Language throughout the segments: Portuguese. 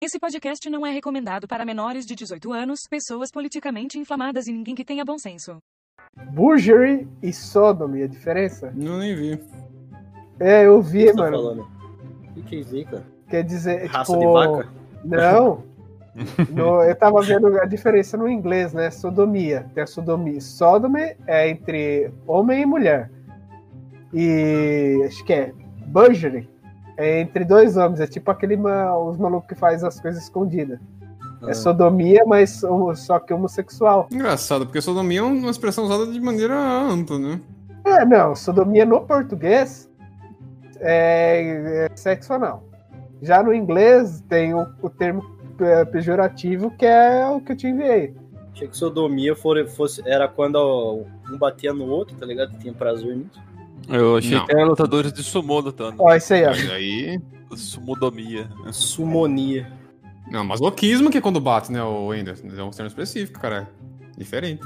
Esse podcast não é recomendado para menores de 18 anos, pessoas politicamente inflamadas e ninguém que tenha bom senso. Burgery e Sodomy, a diferença? Não nem vi. É, eu O vi, que você tá mano. falando? O que que é isso aí, cara? Quer dizer, Raça tipo... de vaca? Não. No- eu tava vendo a diferença no inglês, né? Sodomia. Tem a sodomia. Sodomy é entre homem e mulher. E acho que é Burgery. É entre dois homens. É tipo aquele os malucos que faz as coisas escondidas. Ah. É sodomia, mas só que homossexual. Engraçado, porque sodomia é uma expressão usada de maneira ampla, né? É, não. Sodomia no português é, é sexo anal. Já no inglês tem o, o termo pejorativo que é o que eu te enviei. Achei que sodomia for- fosse, era quando um batia no outro, tá ligado? Tinha prazer nisso. Eu achei Não. que era lutadores de sumô lutando. Ó, isso aí, ó. Mas aí. Sumodomia. Sumonia. Não, masoquismo que é quando bate, né, o Ender? É um termo específico, cara. Diferente.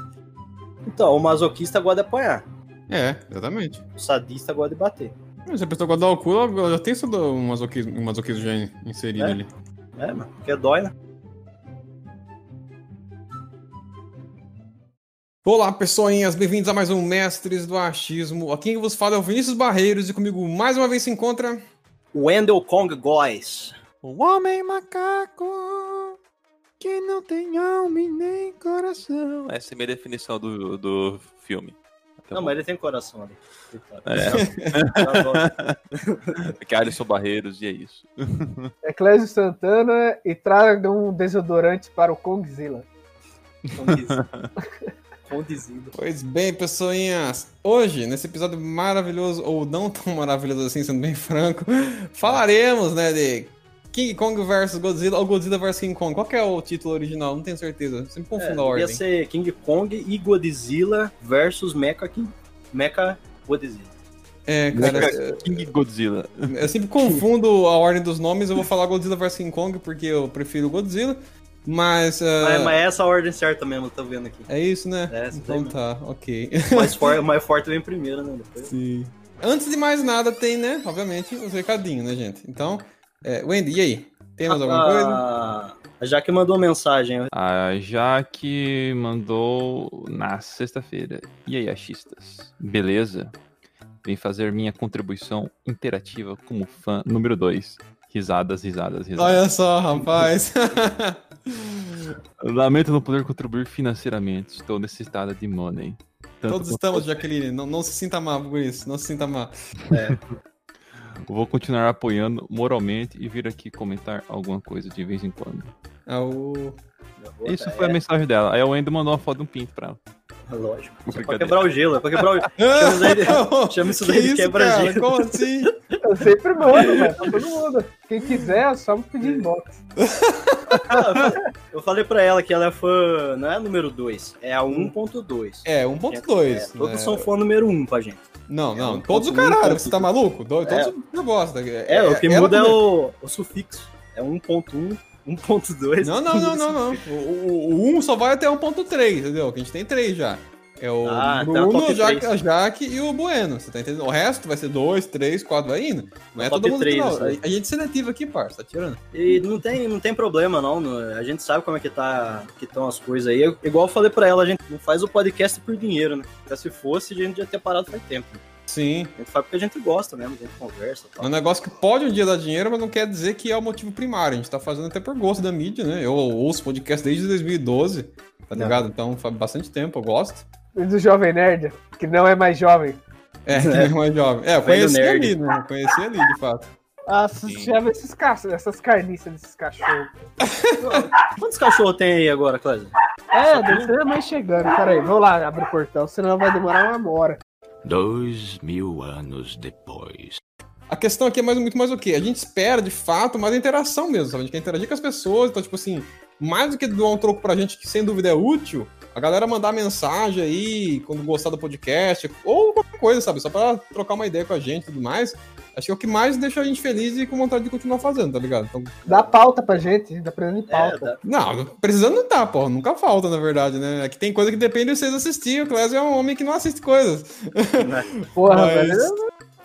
Então, o masoquista gosta de apanhar. É, exatamente. O sadista gosta de bater. Se a pessoa gosta de dar o cu, ela já tem um masoquismo, um masoquismo já inserido É? ali. É, mano. Porque dói, né? Olá, pessoinhas, bem-vindos a mais um Mestres do Achismo. Aqui quem vos fala é o Vinícius Barreiros e comigo mais uma vez se encontra. Wendell Kong Góes. O homem macaco que não tem alma e nem coração. Essa é a minha definição do, do filme. Tá Não, bom. mas ele tem coração ali. É, Tá é que Alisson Barreiros e é isso. É Clésio Santana e traga um desodorante para o Kongzilla. Condizido. Condizido. Pois bem, pessoinhas, hoje, nesse episódio maravilhoso, ou não tão maravilhoso assim, sendo bem franco, falaremos, né, de King Kong vs Godzilla ou Godzilla vs King Kong. Qual que é o título original? Não tenho certeza. Sempre É, confundo a devia ordem. ser King Kong e Godzilla versus Mecha King. Mecha Godzilla. É, cara, Mecha King Godzilla. eu sempre confundo a ordem dos nomes. Eu vou falar Godzilla vs King Kong porque eu prefiro Godzilla, mas... ah, Mas, mas é essa a ordem certa mesmo, tô vendo aqui. É isso, né? É, essa então daí tá, ok. O mais, for, o mais forte vem primeiro, né? Depois. Sim. Antes de mais nada, tem, né, obviamente, os recadinhos, né, gente? Então, é, Wendy, e aí? Tem mais alguma coisa? Ah, A Jaque mandou mensagem. A Jaque mandou na sexta-feira. E aí, achistas? Beleza? Vem fazer minha contribuição interativa como fã número 2. Risadas, risadas, risadas. Olha só, rapaz. Lamento não poder contribuir financeiramente. Estou necessitada de money. Tanto Todos estamos, Jaqueline. Não, não se sinta mal por isso. Não se sinta mal. Vou continuar apoiando moralmente e vir aqui comentar alguma coisa de vez em quando. É o... Isso foi a mensagem dela. Aí a Wendel mandou uma foto de um pinto pra ela. É, lógico. Só pra quebrar o gelo, é pra quebrar o Chama isso daí de- chama isso daí de quebra-gelo. Como assim? Eu sempre mando, velho, pra todo mundo. Quem quiser, é só me pedir inbox. Eu falei pra ela que ela é fã, não é a número 2, é a 1.2. É, 1.2. É, todos né? são fã número 1 pra gente. Não, não. um todos o caralho. Você tá maluco? Do- Todos É. o eu gosto. É, o que ela muda é o, o sufixo. É 1.1, 1.2. Não, não, não, não, não. O, o, o 1 só vai até 1.3, entendeu? Que a gente tem 3 já. É o Ah, tá, Bruno, top o Jaque, a Jaque e o Bueno. Você tá entendendo? O resto vai ser 2, 3, 4, vai indo. Não é todo mundo três, que não. isso aí. A gente seletiva aqui, parça. Tá tirando. E não tem, não tem problema, não. não- A gente sabe como é que tá que estão as coisas aí. Eu- igual eu falei pra ela, a gente não faz o podcast por dinheiro, né? Porque se fosse, a gente já ter parado faz tempo. Sim. A gente faz porque a gente gosta mesmo, a gente conversa e É um tal. negócio que pode um dia dar dinheiro, mas não quer dizer que é o motivo primário. A gente tá fazendo até por gosto da mídia, né? Eu ouço podcast desde 2012, tá Não. ligado? Então faz bastante tempo, eu gosto. E do Jovem Nerd, que não é mais jovem. É, que é mais jovem. É, eu conheci nerd. ali, né? Eu Conheci ali, de fato. Ah, chama esses ca... essas carniças desses cachorros. Quantos cachorros tem aí agora, Cláudio? É, deve ser mais chegando. Pera aí, vou lá abrir o portão, senão vai demorar uma hora. Dois mil anos depois. A questão aqui é mais, muito mais o quê? A gente espera, de fato, mais interação mesmo, sabe? A gente quer interagir com as pessoas, então, tipo assim, mais do que doar um troco pra gente que sem dúvida é útil, a galera mandar mensagem aí, quando gostar do podcast, ou qualquer coisa, sabe? Só pra trocar uma ideia com a gente e tudo mais. Acho que é o que mais deixa a gente feliz e com vontade de continuar fazendo, tá ligado? Então, Dá pauta pra gente, dá precisando de É, pauta. dá- não, precisando não tá, porra. Nunca falta, na verdade, né? É que tem coisa que depende de vocês assistirem. O Clésio é um homem que não assiste coisas. Porra, Mas- velho.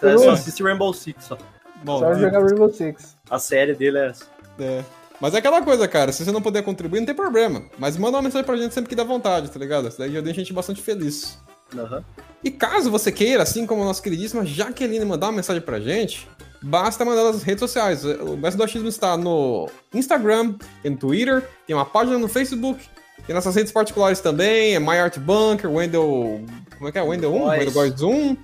É, Eu- só assiste Rainbow Six só. Bom, Só de- jogar Rainbow Six. A série dele é essa. é. Mas é aquela coisa, cara, se você não puder contribuir, não tem problema. Mas manda uma mensagem pra gente sempre que dá vontade, tá ligado? Isso daí já deixa a gente bastante feliz. Aham. E caso você queira, assim como a nossa queridíssima Jaqueline, mandar uma mensagem pra gente, basta mandar nas redes sociais. O Mestre do Achismo está no Instagram, tem no Twitter, tem uma página no Facebook, tem nossas redes particulares também, é MyArtBunker, Wendel... Como é que é? Wendel 1, Góes. Wendel Góes 1,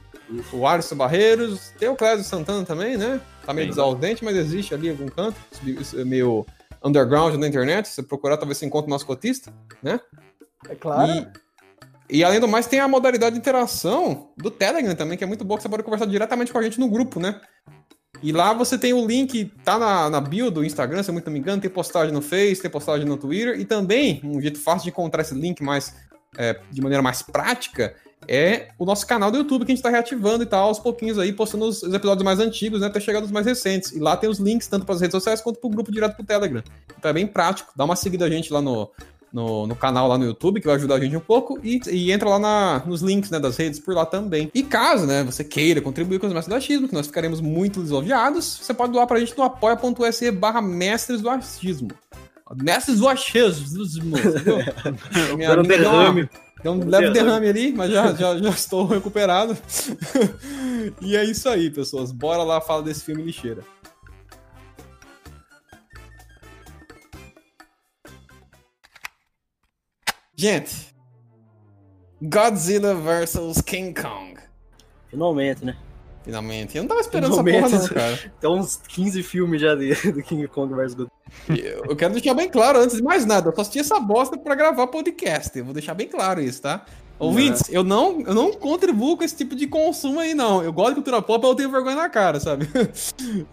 o Alisson Barreiros, tem o Clésio Santana também, né? Tá meio desaudente, mas existe ali em algum canto, é meio underground na internet, se você procurar talvez você encontre o nosso cotista, né? É claro. E, e além do mais, tem a modalidade de interação do Telegram também, que é muito boa, que você pode conversar diretamente com a gente no grupo, né? E lá você tem o link, tá na, na bio do Instagram, se eu muito não me engano, tem postagem no Face, tem postagem no Twitter, e também, um jeito fácil de encontrar esse link mais, é, de maneira mais prática, é o nosso canal do YouTube, que a gente tá reativando e tal, aos pouquinhos aí, postando os, os episódios mais antigos, né, até chegar nos mais recentes. E lá tem os links, tanto para as redes sociais, quanto pro grupo direto pro Telegram. Então é bem prático, dá uma seguida a gente lá no, no, no canal lá no YouTube, que vai ajudar a gente um pouco, e, e entra lá na- nos links né, das redes por lá também. E caso né, você queira contribuir com os mestres do achismo, que nós ficaremos muito lisonjeados, você pode doar pra gente no apoia.se barra mestres do achismo. Mestres do achismo, entendeu? Minha uma- derrame. Deu um leve derrame. derrame ali, mas já, já, já estou recuperado. e é isso aí, pessoas. Bora lá falar desse filme lixeira. Gente, Godzilla vs King Kong. Finalmente, né? Finalmente. Eu não tava esperando essa Finalmente. porra, não, cara. Tem uns 15 filmes já de, do King Kong vs Godzilla. Eu eu quero deixar bem claro, antes de mais nada, eu só assisti essa bosta pra gravar podcast. Eu vou deixar bem claro isso, tá? Ouvintes, eu não, eu não contribuo com esse tipo de consumo aí, não. Eu gosto de cultura pop, mas eu tenho vergonha na cara, sabe?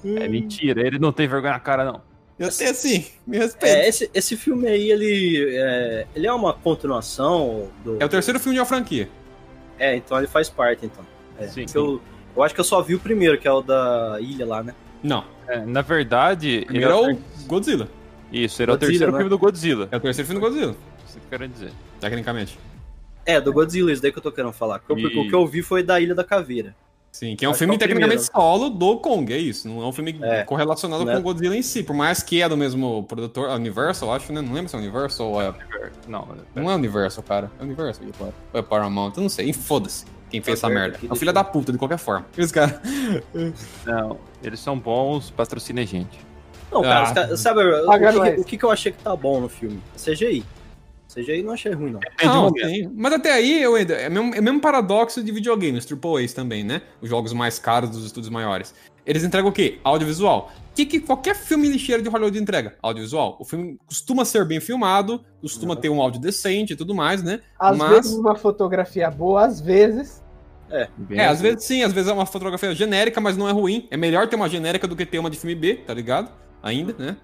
É mentira, ele não tem vergonha na cara, não. Eu sei assim, me respeita. É, esse, esse filme aí, ele é, ele é uma continuação do... É o terceiro filme de uma franquia. É, então ele faz parte, então. É, Sim. que Eu, eu acho que eu só vi o primeiro, que é o da ilha lá, né? Não. É, na verdade, Primeiro ele é o Godzilla. Isso, ele é o Godzilla, terceiro né? filme do Godzilla. É o terceiro filme do Godzilla, Isso que eu quero dizer. tecnicamente. É, do Godzilla, isso daí que eu tô querendo falar. Porque E- o que eu vi foi da Ilha da Caveira. Sim, que é um Acho filme que é o tecnicamente primeiro. solo do Kong, é isso. Não é um filme É. correlacionado Né? com o Godzilla em si, por mais que é do mesmo produtor, a Universal, acho, né? Não lembro se é Universal ou é Não, Não é Universal, cara. É Universal, e claro. Ou é Paramount, eu não sei. Foda-se. Quem fez essa merda. É o filho da puta, de qualquer forma. Esse cara. não. Eles são bons, patrocina a gente. Não, cara, Ah. os caras- sabe o Paga que, o que eu achei que tá bom no filme? CGI. CGI não achei ruim, não. Não, tem. Mas até aí, eu ainda. É o mesmo, é mesmo paradoxo de videogames, Triple A's também, né? Os jogos mais caros dos estúdios maiores. Eles entregam o quê? Audiovisual. O que, que qualquer filme lixeiro de Hollywood entrega? Audiovisual. O filme costuma ser bem filmado, costuma ter um áudio decente e tudo mais, né? Às Mas- vezes uma fotografia boa, às vezes. Bem, É, às vezes sim, às vezes é uma fotografia genérica, mas não é ruim. É melhor ter uma genérica do que ter uma de filme B, tá ligado? Ainda, né?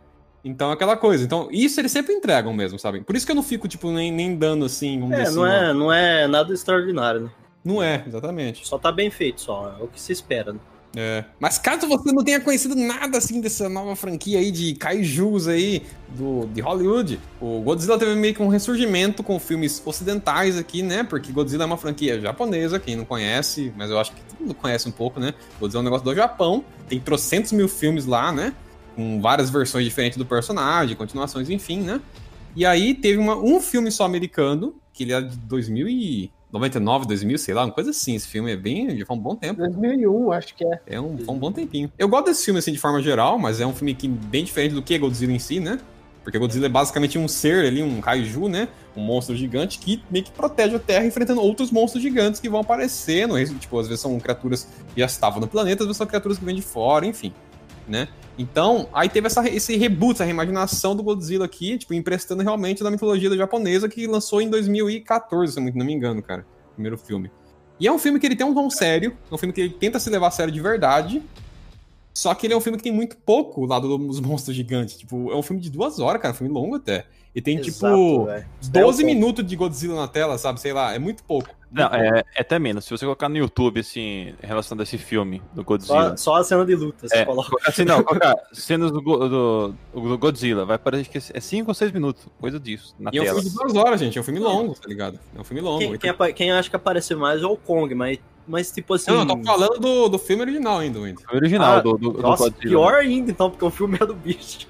Então, aquela coisa. Então, isso eles sempre entregam mesmo, sabe? Por isso que eu não fico, tipo, nem, nem dando assim, vamos É, não assim, ó. é, não é nada extraordinário, né? Não é, exatamente. Só tá bem feito, só. É o que se espera, né? É. Mas caso você não tenha conhecido nada assim dessa nova franquia aí de kaijus aí do, de Hollywood, o Godzilla teve meio que um ressurgimento com filmes ocidentais aqui, né? Porque Godzilla é uma franquia japonesa, quem não conhece, mas eu acho que todo mundo conhece um pouco, né? Godzilla é um negócio do Japão, tem trocentos mil filmes lá, né? Com várias versões diferentes do personagem, continuações, enfim, né? E aí teve uma- um filme só americano, que ele é de 2099, 2000, sei lá, uma coisa assim. Esse filme é bem. já faz um bom tempo. 2001, acho que é. É um, foi um bom tempinho. Eu gosto desse filme, assim, de forma geral, mas é um filme que bem diferente do que é Godzilla em si, né? Porque Godzilla é basicamente um ser ali, um kaiju, né? Um monstro gigante que meio que protege a Terra enfrentando outros monstros gigantes que vão aparecendo. Tipo, às vezes são criaturas que já estavam no planeta, às vezes são criaturas que vêm de fora, enfim, né? Então, aí teve essa, esse reboot, essa reimaginação do Godzilla aqui, tipo, emprestando realmente da mitologia japonesa que lançou em 2014, se não me engano, cara. Primeiro filme. E é um filme que ele tem um tom sério, é um filme que ele tenta se levar a sério de verdade. Só que ele é um filme que tem muito pouco lá dos monstros gigantes. Tipo, é um filme de duas horas, cara, um filme longo até. E tem, Exato, tipo, velho. 12 É minutos de Godzilla na tela, sabe? Sei lá, é muito pouco. Não, Muito pouco. é, é até menos. Se você colocar no YouTube, assim, relacionado a esse filme do Godzilla. Só, só a cena de luta, você É, coloca. assim, não, colocar cenas do, do, do Godzilla, vai parecer que é 5 ou 6 minutos, coisa disso, na E é um tela. filme de duas horas, gente. É um filme longo, tá ligado? É um filme longo. Quem, Então, quem, quem acha que aparecer mais é o Kong, mas mas tipo assim. Não, eu tô falando do, do filme original ainda, Wendy. O original Ah, do, do, do Nossa, Godzilla. pior ainda, então, porque o filme é do bicho.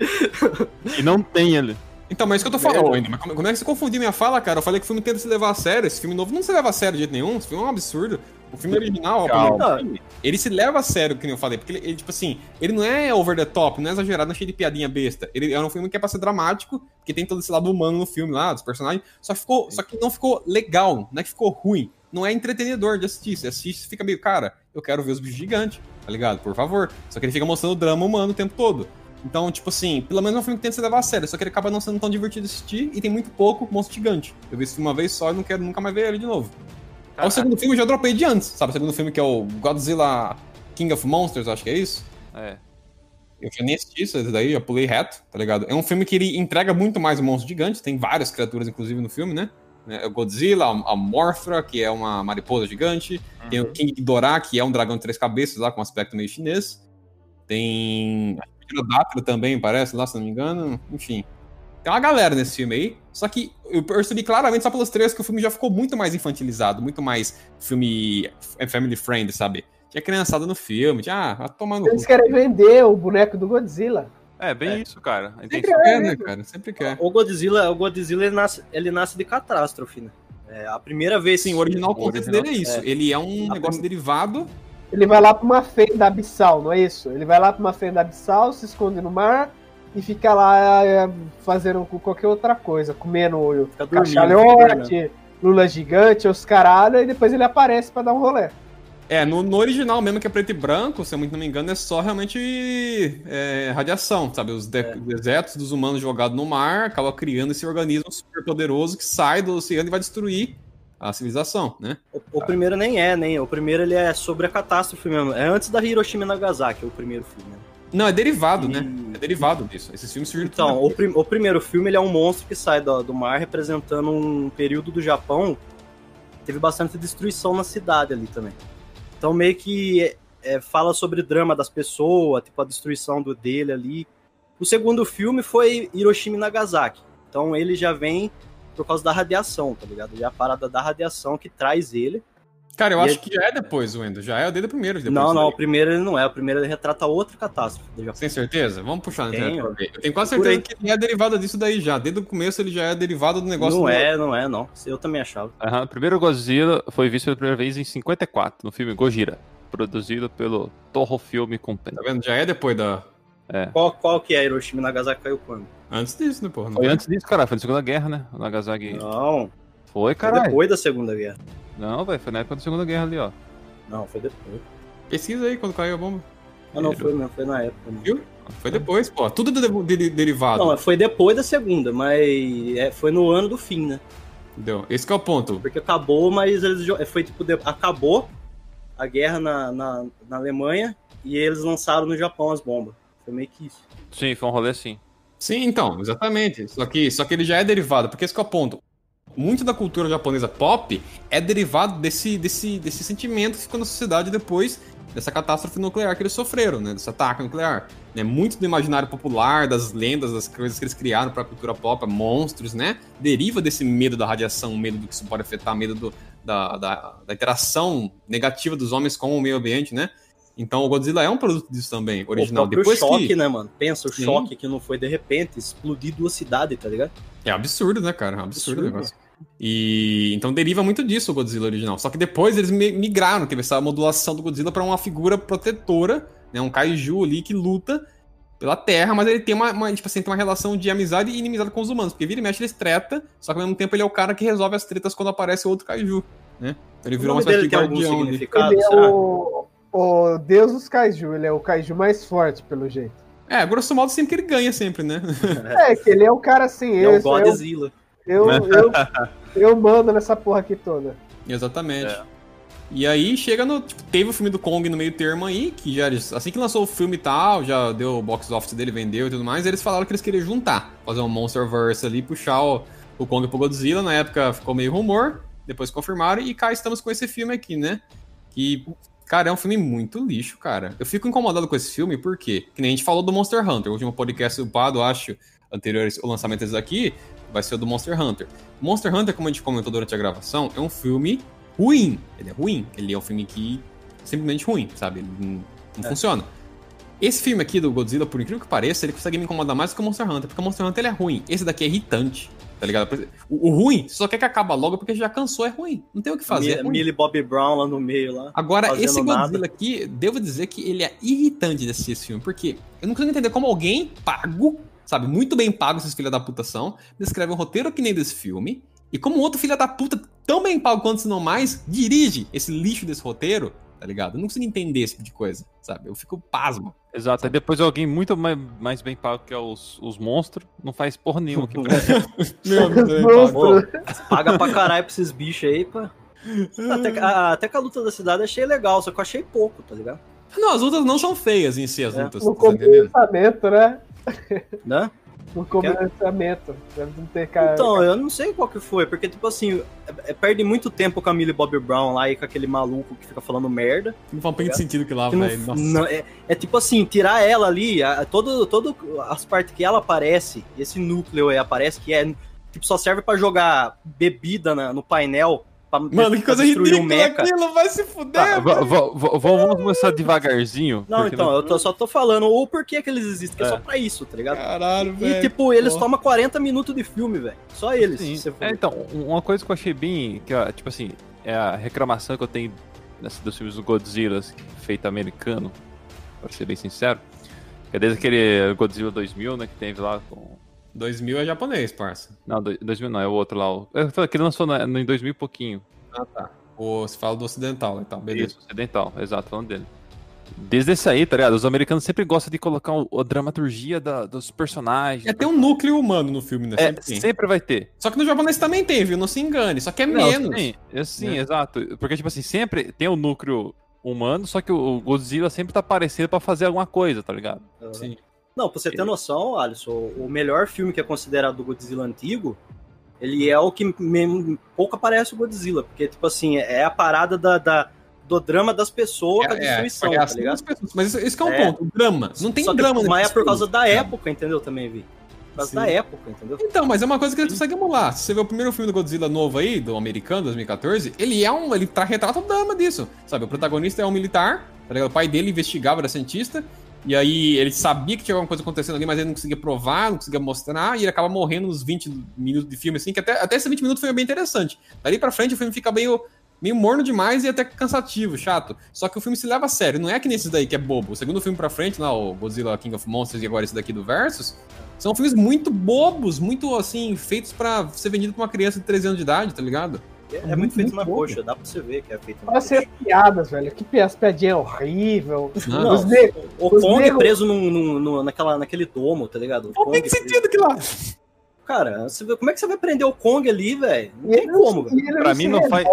E não tem ele. Então, mas é isso que eu tô falando, Wendy. Mas como, é que você confundiu minha fala, cara? Eu falei que o filme tenta se levar a sério. Esse filme novo não se leva a sério de jeito nenhum. Esse filme é um absurdo. O filme original, ó, primeiro filme, ele se leva a sério, que nem eu falei. Porque ele, ele, tipo assim, ele não é over the top, não é exagerado, não é cheio de piadinha besta. Ele é um filme que é pra ser dramático, porque tem todo esse lado humano no filme lá, dos personagens. Só, ficou, só que não ficou legal, não é que ficou ruim. Não é entretenedor de assistir. Você assiste e fica meio, cara, eu quero ver os bichos gigantes, tá ligado? Por favor. Só que ele fica mostrando o drama humano o tempo todo. Então, tipo assim, pelo menos é um filme que tenta se levar a sério, só que ele acaba não sendo tão divertido de assistir e tem muito pouco monstro gigante. Eu vi esse filme uma vez só e não quero nunca mais ver ele de novo. Aí o segundo filme eu já dropei de antes, sabe? O segundo filme que é o Godzilla King of Monsters, acho que é isso. É. Eu já nem assisti isso esse daí, já pulei reto, tá ligado? É um filme que ele entrega muito mais o monstro gigante, tem várias criaturas, inclusive, no filme, né? É o Godzilla, a Morphra, que é uma mariposa gigante. Tem o King Ghidorah, que é um dragão de três cabeças lá, com aspecto meio chinês. Tem a Pterodactyl também, parece, lá, se não me engano. Enfim. Tem uma galera nesse filme aí. Só que eu percebi claramente, só pelos trailers, que o filme já ficou muito mais infantilizado, muito mais filme é, family friend, sabe? Tinha criançada no filme, tinha, ah, vai tomar no Eles querem vender o boneco do Godzilla. É, bem isso, cara. A Sempre intenção- quer, né, cara? Sempre quer. O Godzilla, o Godzilla ele nasce, ele nasce de catástrofe, né? É, a primeira vez. Sim, o original O contexto original- dele é isso. Ele é um A negócio derivado. Ele vai lá pra uma fenda abissal, não é isso? Ele vai lá pra uma fenda abissal, se esconde no mar e fica lá é, fazendo qualquer outra coisa, comendo Fica fica cachalhote, lula gigante, os caralho, e depois ele aparece pra dar um rolê. É, no, no original mesmo, que é preto e branco, se eu muito não me engano, é só realmente é, radiação, sabe? Os de- desertos dos humanos jogados no mar acaba criando esse organismo super poderoso que sai do oceano e vai destruir a civilização, né? O, o primeiro nem é, nem. O primeiro ele é sobre a catástrofe mesmo. É antes da Hiroshima e Nagasaki, o primeiro filme. né? Não, é derivado, né? E- É derivado disso. Esses filmes surgiram Então, o, prim- o primeiro filme ele é um monstro que sai do, do mar representando um período do Japão. Teve bastante destruição na cidade ali também. Então, meio que é, é, fala sobre o drama das pessoas, tipo a destruição do dele ali. O segundo filme foi Hiroshima e Nagasaki. Então, ele já vem por causa da radiação, tá ligado? Já a parada da radiação que traz ele. Cara, eu E acho aí- que já é depois, Wendo. Já é o primeiro. depois não, não, aí. o primeiro ele não é. O primeiro ele retrata outra catástrofe. Tem certeza? Vamos puxar na Tenho. internet pra ver. Eu tenho quase Procura certeza que ele é derivado disso daí já. Desde o começo ele já é derivado do negócio Não do- é, não é, não. Eu também achava. Aham, O primeiro Godzilla foi visto pela primeira vez em 54, no filme Gojira, produzido pelo Toho Film Company. Tá vendo? Já é depois da. Qual, qual que é Hiroshima e Nagasaki caiu quando? Antes disso, né, porra? Não Foi foi? antes disso, cara, foi na Segunda Guerra, né? O Nagasaki. Não, Foi, foi caralho. depois da Segunda Guerra. Não, velho, foi na época da Segunda Guerra ali, ó. Não, foi depois. Pesquisa aí quando caiu a bomba. Ah, não, foi mesmo, foi na época. Não, Viu? Foi depois, pô. Tudo de- de- de- derivado. não foi depois da segunda, mas é, foi no ano do fim, né? Entendeu? Esse que é o ponto. Porque acabou, mas eles jo- foi tipo, de- acabou a guerra na, na, na Alemanha e eles lançaram no Japão as bombas. Foi meio que isso. Sim, foi um rolê assim. Sim, então, exatamente. Só que, só que ele já é derivado, porque esse que é o ponto. Muito da cultura japonesa pop é derivado desse, desse, desse sentimento que ficou na sociedade depois dessa catástrofe nuclear que eles sofreram, né? Desse ataque nuclear. Né? Muito do imaginário popular, das lendas, das coisas que eles criaram pra cultura pop, monstros, né? Deriva desse medo da radiação, medo do que isso pode afetar, medo do, da, da, da interação negativa dos homens com o meio ambiente, né? Então o Godzilla é um produto disso também, original. O Depois choque, que... né, mano? Pensa, o Sim. choque que não foi de repente, explodir duas cidades, tá ligado? É absurdo, né, cara? É um absurdo, o Absurdo. negócio. E então deriva muito disso o Godzilla original. Só que depois eles mi- migraram, teve essa modulação do Godzilla pra uma figura protetora, né? Um kaiju ali que luta pela Terra, mas ele tem uma, uma, tipo assim, tem uma relação de amizade e inimizade com os humanos, porque vira e mexe eles treta, só que ao mesmo tempo ele é o cara que resolve as tretas quando aparece outro kaiju, né? Então ele O virou uma espécie dele de tem algum guardião ele é será? o, o deus dos kaiju, ele é o kaiju mais forte, pelo jeito. É, grosso modo sempre que ele ganha sempre, né? É, que ele é o cara assim, É o eu, eu, Godzilla. eu, eu, eu mando nessa porra aqui toda. Exatamente. É. E aí chega no. Tipo, teve o filme do Kong no meio termo aí, que já eles- assim que lançou o filme e tal, já deu o box office dele, vendeu e tudo mais, eles falaram que eles queriam juntar, fazer um Monsterverse ali, puxar o, o Kong pro Godzilla. Na época ficou meio rumor, depois confirmaram, e cá estamos com esse filme aqui, né? Que, cara, é um filme muito lixo, cara. Eu fico incomodado com esse filme, porque, que nem a gente falou do Monster Hunter, o último podcast upado, acho, anterior ao lançamento desse aqui, vai ser o do Monster Hunter. Monster Hunter, como a gente comentou durante a gravação, é um filme ruim. Ele é ruim. Ele é um filme que simplesmente ruim, sabe? Ele não, não É. funciona. Esse filme aqui do Godzilla, por incrível que pareça, ele consegue me incomodar mais do que o Monster Hunter, porque o Monster Hunter ele é ruim. Esse daqui é irritante, tá ligado? O, o ruim, você só quer que acabe logo porque já cansou, é ruim. Não tem o que fazer. é Mi-. Millie Bobby Brown lá no meio lá. Agora, esse nada. Godzilla aqui, devo dizer que ele é irritante de assistir esse filme, porque eu não consigo entender como alguém pago, sabe, muito bem pago, esses filha da puta são, descreve um roteiro que nem desse filme, e como outro filho da puta, tão bem pago quanto se não mais, dirige esse lixo desse roteiro, tá ligado? Eu não consigo entender esse tipo de coisa, sabe? Eu fico pasmo. Exato. Aí depois alguém muito mais, mais bem pago que é os, os monstros, não faz porra nenhuma. aqui. Meu Deus. Pô, paga pra caralho pra esses bichos aí, pá. Até, que- a- até que a luta da cidade eu achei legal, só que eu achei pouco, tá ligado? Não, as lutas não são feias em si, as É. lutas, No tá entendendo? né? Né? No começamento. Deve não ter cara. Então, eu não sei qual que foi, porque, tipo assim, é- é- perde muito tempo com a Millie Bobby Brown lá e com aquele maluco que fica falando merda. Não faz um pouquinho de sentido que lá, velho. É, é tipo assim, tirar ela ali, a, todo, todo as partes que ela aparece, esse núcleo aí aparece, que é tipo, só serve pra jogar bebida na- no painel. Pra, Mano, que coisa destruir ridícula o mecha. aquilo, vai se fuder, Tá, va- va- va- vamos começar devagarzinho. Não, então, eu tô- só tô falando o porquê que eles existem, que é, É. só pra isso, tá ligado? Caralho, E, velho. tipo, eles porra. tomam 40 minutos de filme, velho. Só eles. Sim. se você for É, então, um- uma coisa que eu achei bem. Que, ó, tipo assim, é a reclamação que eu tenho nessa, dos filmes do Godzilla feito americano, pra ser bem sincero. Que é desde aquele Godzilla 2000, né, que teve lá com. 2000 é japonês, parça. Não, do- 2000 não, é o outro lá. O... eu falei que ele lançou na- em 2000 e pouquinho. Ah, tá. O, você fala do ocidental e tal, beleza. Isso, ocidental, exato, falando dele. Desde esse aí, tá ligado? Os americanos sempre gostam de colocar a dramaturgia da- dos personagens. É, tem um núcleo humano no filme, né? É, Sempre vai ter. Só que no japonês também tem, viu? Não se engane. Só que é Não, menos. Sim, é, sim né? exato. Porque, tipo assim, sempre tem o núcleo humano, só que o Godzilla sempre tá aparecendo pra fazer alguma coisa, tá ligado? Sim. Não, pra você ter noção, Alisson, o melhor filme que é considerado do Godzilla antigo, ele é o que me- pouco aparece o Godzilla, porque, tipo assim, é a parada da, da- do drama das pessoas com a destruição, porque é tá assim ligado? pessoas. Mas isso, isso que é um É. ponto. O drama. Não tem Só que, drama Mas é por causa da época, entendeu? Também, Vi. Por causa Sim. da época, entendeu? Então, mas é uma coisa que eles conseguem emular. Se você vê o primeiro filme do Godzilla novo aí, do americano, 2014, ele é um. Ele tra- retrata o drama disso. Sabe? O protagonista é um militar, tá ligado? O pai dele investigava, era cientista. E aí ele sabia que tinha alguma coisa acontecendo ali, mas ele não conseguia provar, não conseguia mostrar, e ele acaba morrendo nos 20 minutos de filme, assim, que até, até esses 20 minutos foi bem interessante. Dali pra frente o filme fica meio, meio morno demais e até cansativo, chato. Só que o filme se leva a sério, não é que nesses daí que é bobo. O segundo filme pra frente, lá, o Godzilla King of Monsters e agora esse daqui do Versus, são filmes muito bobos, muito assim, feitos pra ser vendido pra uma criança de 13 anos de idade, tá ligado? É, é muito, muito feito muito na bom, coxa, dá pra você ver que é feito na Olha coxa. as piadas, velho. Que pi- as piadinhas horríveis. Não, Os ne- o os Kong negros- preso num, num- num- naquela, naquele domo, tá ligado? O Não tem Kong sentido que lá. Cara, vê- como é que você vai prender o Kong ali, velho? Não E tem como, velho. ele Pra mim não faz.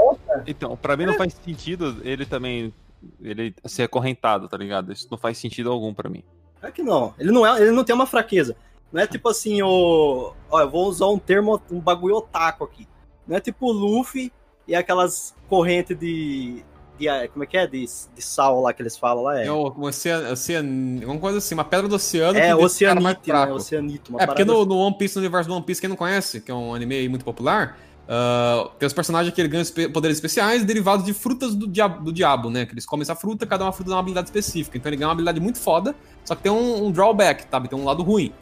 Então, pra mim não faz sentido ele também. Ele ser acorrentado, tá ligado? Isso não faz sentido algum pra mim. É que não. Ele não, é, ele não tem uma fraqueza. Não é tipo assim, o. Ó, eu vou usar um termo, um bagulho otaku aqui. Não é tipo o Luffy e aquelas correntes de. de ah, como é que é? De, de sal lá que eles falam lá. É, É o o oceano, oceano, alguma coisa assim, uma pedra do oceano. é Oceanite, né? Oceanito. É, porque no, no One Piece, no universo do One Piece, quem não conhece, que é um anime muito popular, ah, tem os personagens que ele ganham espe- poderes especiais derivados de frutas do diabo, do diabo, né? Que eles comem essa fruta, cada uma fruta dá uma habilidade específica. Então ele ganha uma habilidade muito foda, só que tem um, um drawback, sabe? Tem um lado ruim.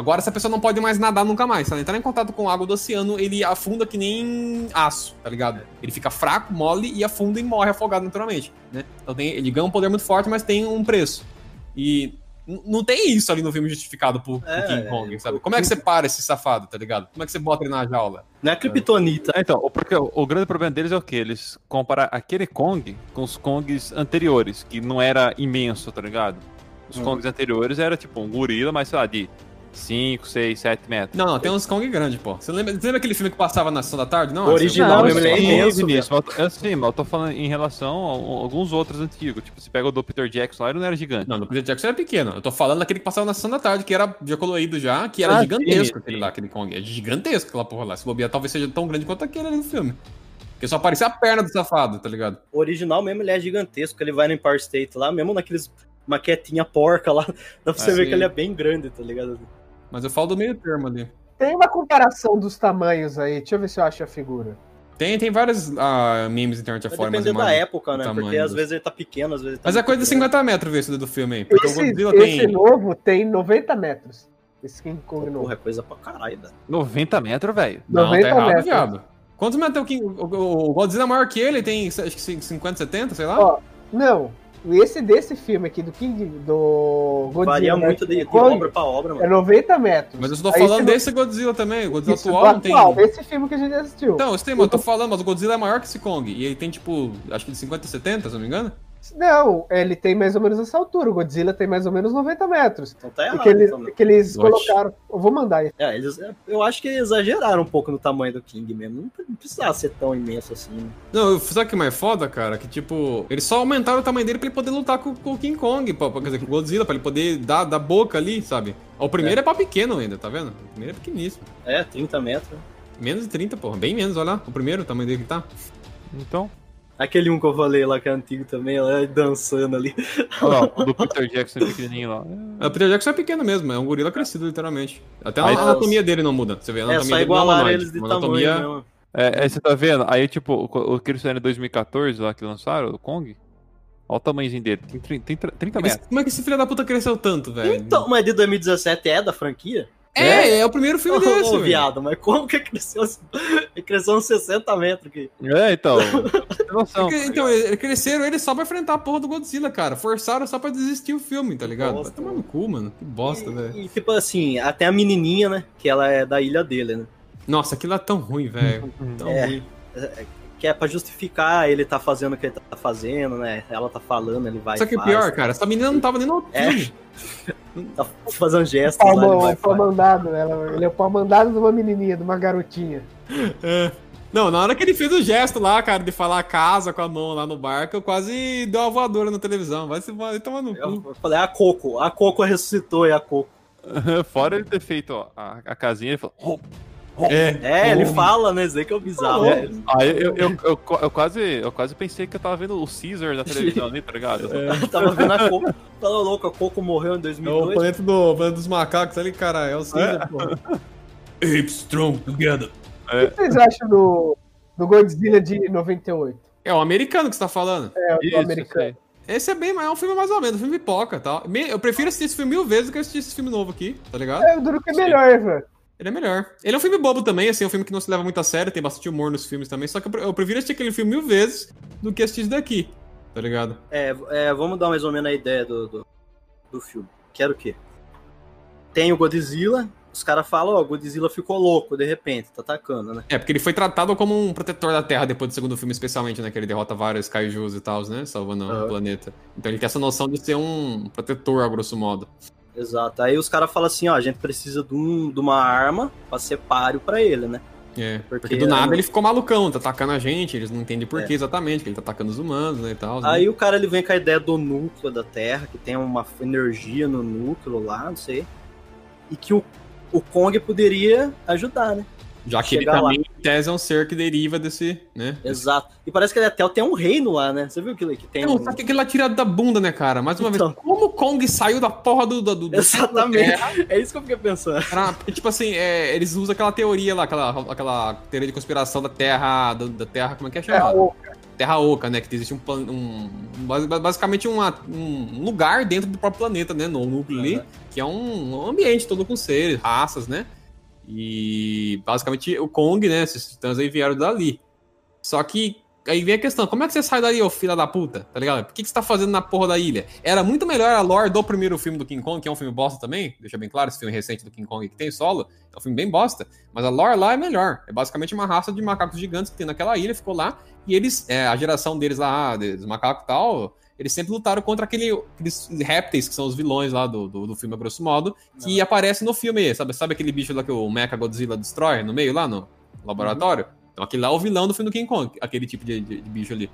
Agora, essa pessoa não pode mais nadar nunca mais. Se ela entrar em contato com a água do oceano, ele afunda que nem aço, tá ligado? Ele fica fraco, mole e afunda e morre afogado naturalmente, né? Então tem, ele ganha um poder muito forte, mas tem um preço. E não tem isso ali no filme justificado por, É, King Kong, é, sabe? o- Como é que você para esse safado, tá ligado? Como é que você bota ele na jaula? Não é Kryptonita. É, Então, porque o, o grande problema deles é o que? Eles comparam aquele Kong com os Kongs anteriores, que não era imenso, tá ligado? Os Hum. Kongs anteriores era tipo um gorila, mas sei lá, de 5, 6, 7 metros. Não, não, tem uns Kong grandes, pô. Você lembra, você lembra aquele filme que passava na sessão da tarde? Não, O original, esse- mesmo, ele é sim, imenso, Vinícius, mas eu tô- eu, sim, mas eu tô falando em relação a alguns outros antigos. Tipo, você pega o do Peter Jackson lá, ele não era gigante. Não, no Peter Jackson era pequeno. Eu tô falando daquele que passava na sessão da tarde, que era já colorido já, que era Ah, gigantesco sim, aquele sim. lá, aquele Kong. É gigantesco aquela porra lá. Se bobear, talvez seja tão grande quanto aquele ali no filme. Porque só aparecia a perna do safado, tá ligado? O original mesmo, ele é gigantesco. Ele vai no Empire State lá, mesmo naqueles maquetinha porca lá. Dá pra você Ah, ver que ele é bem grande, tá ligado? Mas eu falo do meio termo ali. Tem uma comparação dos tamanhos aí. Deixa eu ver se eu acho a figura. Tem, tem vários ah, memes na internet afora, depender da época, né? Porque às vezes ele tá pequeno, às vezes ele tá Mas é coisa de grande. 50 metros ver esse do filme aí. Porque Esse, o Godzilla esse tem. novo tem 90 metros. Esse King Kong novo. Porra, é coisa pra caralho, velho. 90 metros, velho. Não, tá 90 errado, metros. viado. Quantos metros tem o King? O Godzilla é maior que ele, tem acho que 50, 70, sei lá. Ó, Não, esse desse filme aqui, do King, do Godzilla, Varia né, muito de, de Kong, obra pra obra, É mano. 90 metros. Mas eu tô falando esse- desse Godzilla também. O Godzilla Isso, atual não tem. atual, esse filme que a gente assistiu. Então, eu sei, mano, eu tô falando, mas o Godzilla é maior que esse Kong. E ele tem, tipo, acho que de 50, 70, se não me engano. Não, ele tem mais ou menos essa altura. O Godzilla tem mais ou menos 90 metros. Então tá errado. que eles, então, né? que eles colocaram. Eu vou mandar aí. É, eles, é, eu acho que exageraram um pouco no tamanho do King mesmo. Não, precisava ser tão imenso assim. né? Não, sabe o que é mais foda, cara? Que, tipo, eles só aumentaram o tamanho dele pra ele poder lutar com, com o King Kong, pô, quer dizer, com o Godzilla, pra ele poder dar da boca ali, sabe? O primeiro é, pra pequeno ainda, tá vendo? O primeiro é pequeníssimo. É, 30 metros. Menos de 30, porra. Bem menos, olha lá. O primeiro, o tamanho dele que tá. Então, Aquele um que eu falei lá que é antigo também, ela dançando ali. olha lá, o do Peter Jackson pequenininho lá. É, O Peter Jackson é pequeno mesmo, é um gorila crescido, literalmente. Até a Aí- anatomia dele não muda. Você vê, a É, anatomia só dele não é igualaram humanoide. eles de Uma tamanho anatomia- mesmo. É, é, você tá vendo? Aí, tipo, o, o em 2014 lá que lançaram, o Kong. Olha o tamanhozinho dele. Tem 30, tem 30 Esse- metros. Como é que esse filho da puta cresceu tanto, velho? Então, mas de 2017 é da franquia? É, é o primeiro filme Ô, desse, ô, velho. viado, mas como que cresceu? assim? Ele cresceu uns 60 metros aqui. É, então. Noção. Porque, então, eles cresceram ele só pra enfrentar a porra do Godzilla, cara. Forçaram só pra desistir o filme, tá ligado? Vai Bosta, tomar no cu, mano. Que bosta, velho. E, e, tipo assim, até a menininha, né? Que ela é da ilha dele, né? Nossa, aquilo é tão ruim, velho. Tão É. ruim. Que é pra justificar ele tá fazendo o que ele tá fazendo, né? Ela tá falando, ele vai Só que faz. pior, cara, essa menina não tava nem no É. filme. Tá fazendo gestos lá, ele Pau, e pau mandado, né? Ela- Ele é o pau mandado de uma menininha, de uma garotinha. É. Não, na hora que ele fez o gesto lá, cara, de falar casa com a mão lá no barco, eu quase dei uma voadora na televisão. Vai se vai tomar no cu. Eu falei, a Coco, a Coco ressuscitou e a Coco. Fora ele ter feito ó, a, a casinha, ele falou. "Oh". É. É, ele fala, né? Isso aí que é o bizarro. É, né? Aí eu, eu, eu, eu- eu quase, eu quase pensei que eu tava vendo o Caesar na televisão ali, tá ligado? Eu tava vendo a Coco. Tava louco, a Coco morreu em É o 2002. planeta, do, planeta dos macacos ali, cara. É o Caesar, porra. Apes strong together. O que vocês acham do, do Godzilla de 98? É o americano que você tá falando. É, o Isso, americano. isso Esse é bem, é um filme mais ou menos, um filme pipoca e tal. Me- Eu prefiro assistir esse filme mil vezes do que assistir esse filme novo aqui, tá ligado? É, o duro que é melhor, velho. Ele é melhor. Ele é um filme bobo também, assim, é um filme que não se leva muito a sério, tem bastante humor nos filmes também. Só que eu pre- eu prefiro assistir aquele filme mil vezes do que assistir daqui, tá ligado? É, é, vamos dar mais ou menos a ideia do, do, do filme. Que era o quê? Tem o Godzilla, os caras falam, ó, o Godzilla ficou louco de repente, tá atacando, né? É, porque ele foi tratado como um protetor da Terra depois do segundo filme, especialmente, né? Que ele derrota vários kaijus e tal, né? Salvando o Aham. planeta. Então ele tem essa noção de ser um protetor, a grosso modo. Exato. Aí os caras falam assim, ó, a gente precisa de, um, de uma arma pra ser páreo pra ele, né? É, porque, Porque do nada é- ele ficou malucão, tá atacando a gente, eles não entendem por que exatamente, que ele tá atacando os humanos, né, e tal. né? Aí o cara ele vem com a ideia do núcleo da Terra, que tem uma energia no núcleo lá, não sei. E que o, o Kong poderia ajudar, né? Já que ele lá. também, em tese, é um ser que deriva desse, né? Exato. E parece que ele até tem um reino lá, né? Você viu que, que tem Não, um... que aquele lá tirado da bunda, né, cara? Mais uma Então. vez, como o Kong saiu da porra do. do, do do- Exatamente. É isso que eu fiquei pensando. Tipo assim, é, eles usam aquela teoria lá, aquela, aquela teoria de conspiração da Terra. do- da Terra, como é que é É, chamada? o- Terra Oca, né? Que existe um, um basi- basicamente uma- um lugar dentro do próprio planeta, né? No núcleo ali, que é um ambiente todo com seres, raças, né? E basicamente o Kong, né? Esses titãs aí vieram dali. Só que aí vem a questão: como é que você sai dali, ô filha da puta? Tá ligado? Por que, que você tá fazendo na porra da ilha? Era muito melhor a lore do primeiro filme do King Kong, que é um filme bosta também. Deixa bem claro, esse filme recente do King Kong que tem solo. É um filme bem bosta. Mas a lore lá é melhor. É basicamente uma raça de macacos gigantes que tem naquela ilha, ficou lá. E eles, é, a geração deles lá, dos macacos e tal, eles sempre lutaram contra aquele, aqueles répteis que são os vilões lá do, do, do filme, a grosso modo, que aparece no filme, sabe? Sabe aquele bicho lá que o Mecha Godzilla destrói no meio lá no laboratório? Então aquele lá é o vilão do filme do King Kong, aquele tipo de, de- de bicho ali,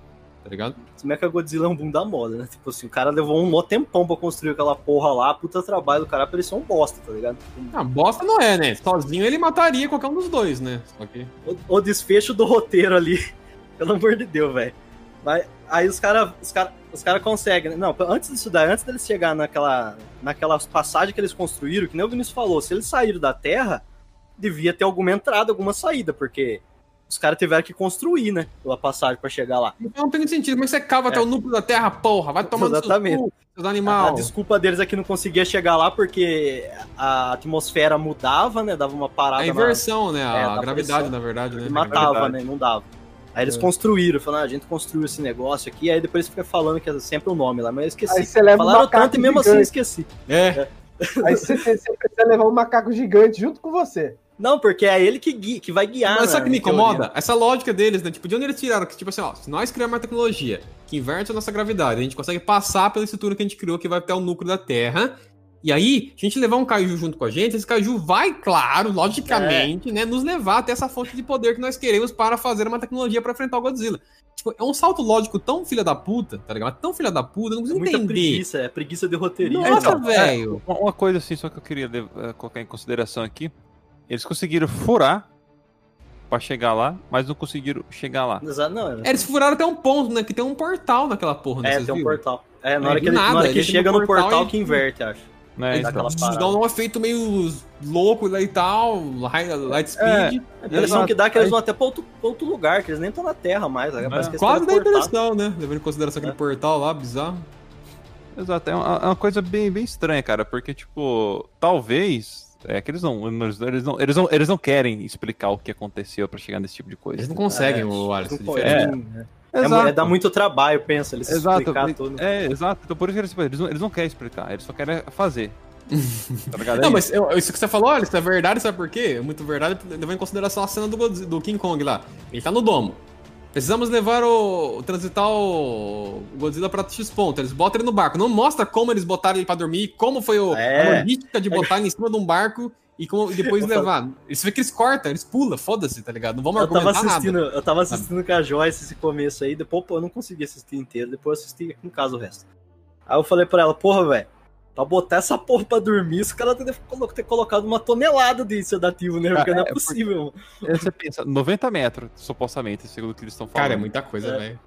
tá ligado? Esse Mecha Godzilla é um boom da moda, né? Tipo assim, o cara levou um mó tempão pra construir aquela porra lá, puta trabalho do cara ser um bosta, tá ligado? Ah, bosta não é, né? Sozinho ele mataria qualquer um dos dois, né? Só que... O, o desfecho do roteiro ali, pelo amor de Deus, velho. Mas aí os caras os cara, os cara conseguem, né? Não, antes disso daí, antes deles chegar naquela, naquela passagem que eles construíram, que nem o Vinícius falou, se eles saíram da Terra, devia ter alguma entrada, alguma saída, porque os caras tiveram que construir, né? A passagem pra chegar lá. Então não tem sentido. Como é que você cava até É. o núcleo da Terra, porra? Vai seu Exatamente. cu, seus A animais. desculpa deles é que não conseguia chegar lá porque a atmosfera mudava, né? Dava uma parada A na- inversão, né? É, A da gravidade, pressão. na verdade, né? e matava, né? Não dava. Aí eles É. construíram, falaram, ah, a gente construiu esse negócio aqui, aí depois fica falando que é sempre o nome lá, mas eu esqueci. Aí você leva um Falaram macaco tanto e mesmo assim eu gigante. esqueci. É. Aí você, você precisa levar um macaco gigante junto com você. Não, porque é ele que, gui- que vai guiar. Mas sabe o que me teoria. incomoda? Essa lógica deles, né? Tipo, de onde eles tiraram? Que, tipo assim, ó, se nós criarmos uma tecnologia que inverte a nossa gravidade, a gente consegue passar pela estrutura que a gente criou, que vai até o núcleo da Terra. E aí, se a gente levar um Kaiju junto com a gente, esse Kaiju vai, claro, logicamente, né, nos levar até essa fonte de poder que nós queremos para fazer uma tecnologia para enfrentar o Godzilla. Tipo, é um salto lógico tão filha da puta, tá ligado? Tão filha da puta, eu não consigo Muita entender. preguiça, é preguiça de roteirista. Nossa, Então, velho. Uma uma coisa assim, só que eu queria eh, colocar em consideração aqui. Eles conseguiram furar pra chegar lá, mas não conseguiram chegar lá. Exato, não, é, É, eles furaram até um ponto, né? Que tem um portal naquela porra, né? é, tem um viram? portal. É, na É, hora do que ele, nada, na hora que chega no no portal portal, e- que inverte, acho. Né? Então, dá um efeito meio louco lá e tal, light speed. A impressão que dá é que eles vão até pra outro, outro lugar, que eles nem estão na Terra mais. né? Eles Quase dá teleportaram. impressão, né? Levando em consideração aquele É. portal lá, bizarro. Exato, é uma, é uma coisa bem, bem estranha, cara, porque, tipo, talvez. É que eles não, eles, eles não, eles não. Eles não querem explicar o que aconteceu pra chegar nesse tipo de coisa. Eles não conseguem, É, o Alisson. Não é. É, Exato. é, dá muito trabalho, pensa, eles Exato, explicar tudo. é, exato. Então por isso que eles, eles, não, eles não querem explicar, eles só querem fazer. tá ligado? É Não, mas eu- isso que você falou, olha, isso é verdade, sabe por quê? É muito verdade, levando em consideração a cena do, do King Kong lá. Ele tá no domo. Precisamos levar o. transitar o Godzilla pra X ponto. Eles botam ele no barco. Não mostra como eles botaram ele pra dormir, como foi o, É. a logística de botar ele em cima de um barco e, como, e depois Eu levar. Isso vê que eles cortam, eles pulam, foda-se, tá ligado? Não vamos Eu argumentar nada. eu tava assistindo com a Joyce esse começo aí, depois pô, eu não consegui assistir inteiro, depois eu assisti aqui em casa o resto. Aí eu falei pra ela, porra, velho, pra botar essa porra pra dormir, os caras devem ter colocado uma tonelada de sedativo, né? Porque Ah, não é, é possível. Aí você pensa, 90 metros, supostamente, segundo o que eles estão falando. Cara, é muita coisa, É. velho.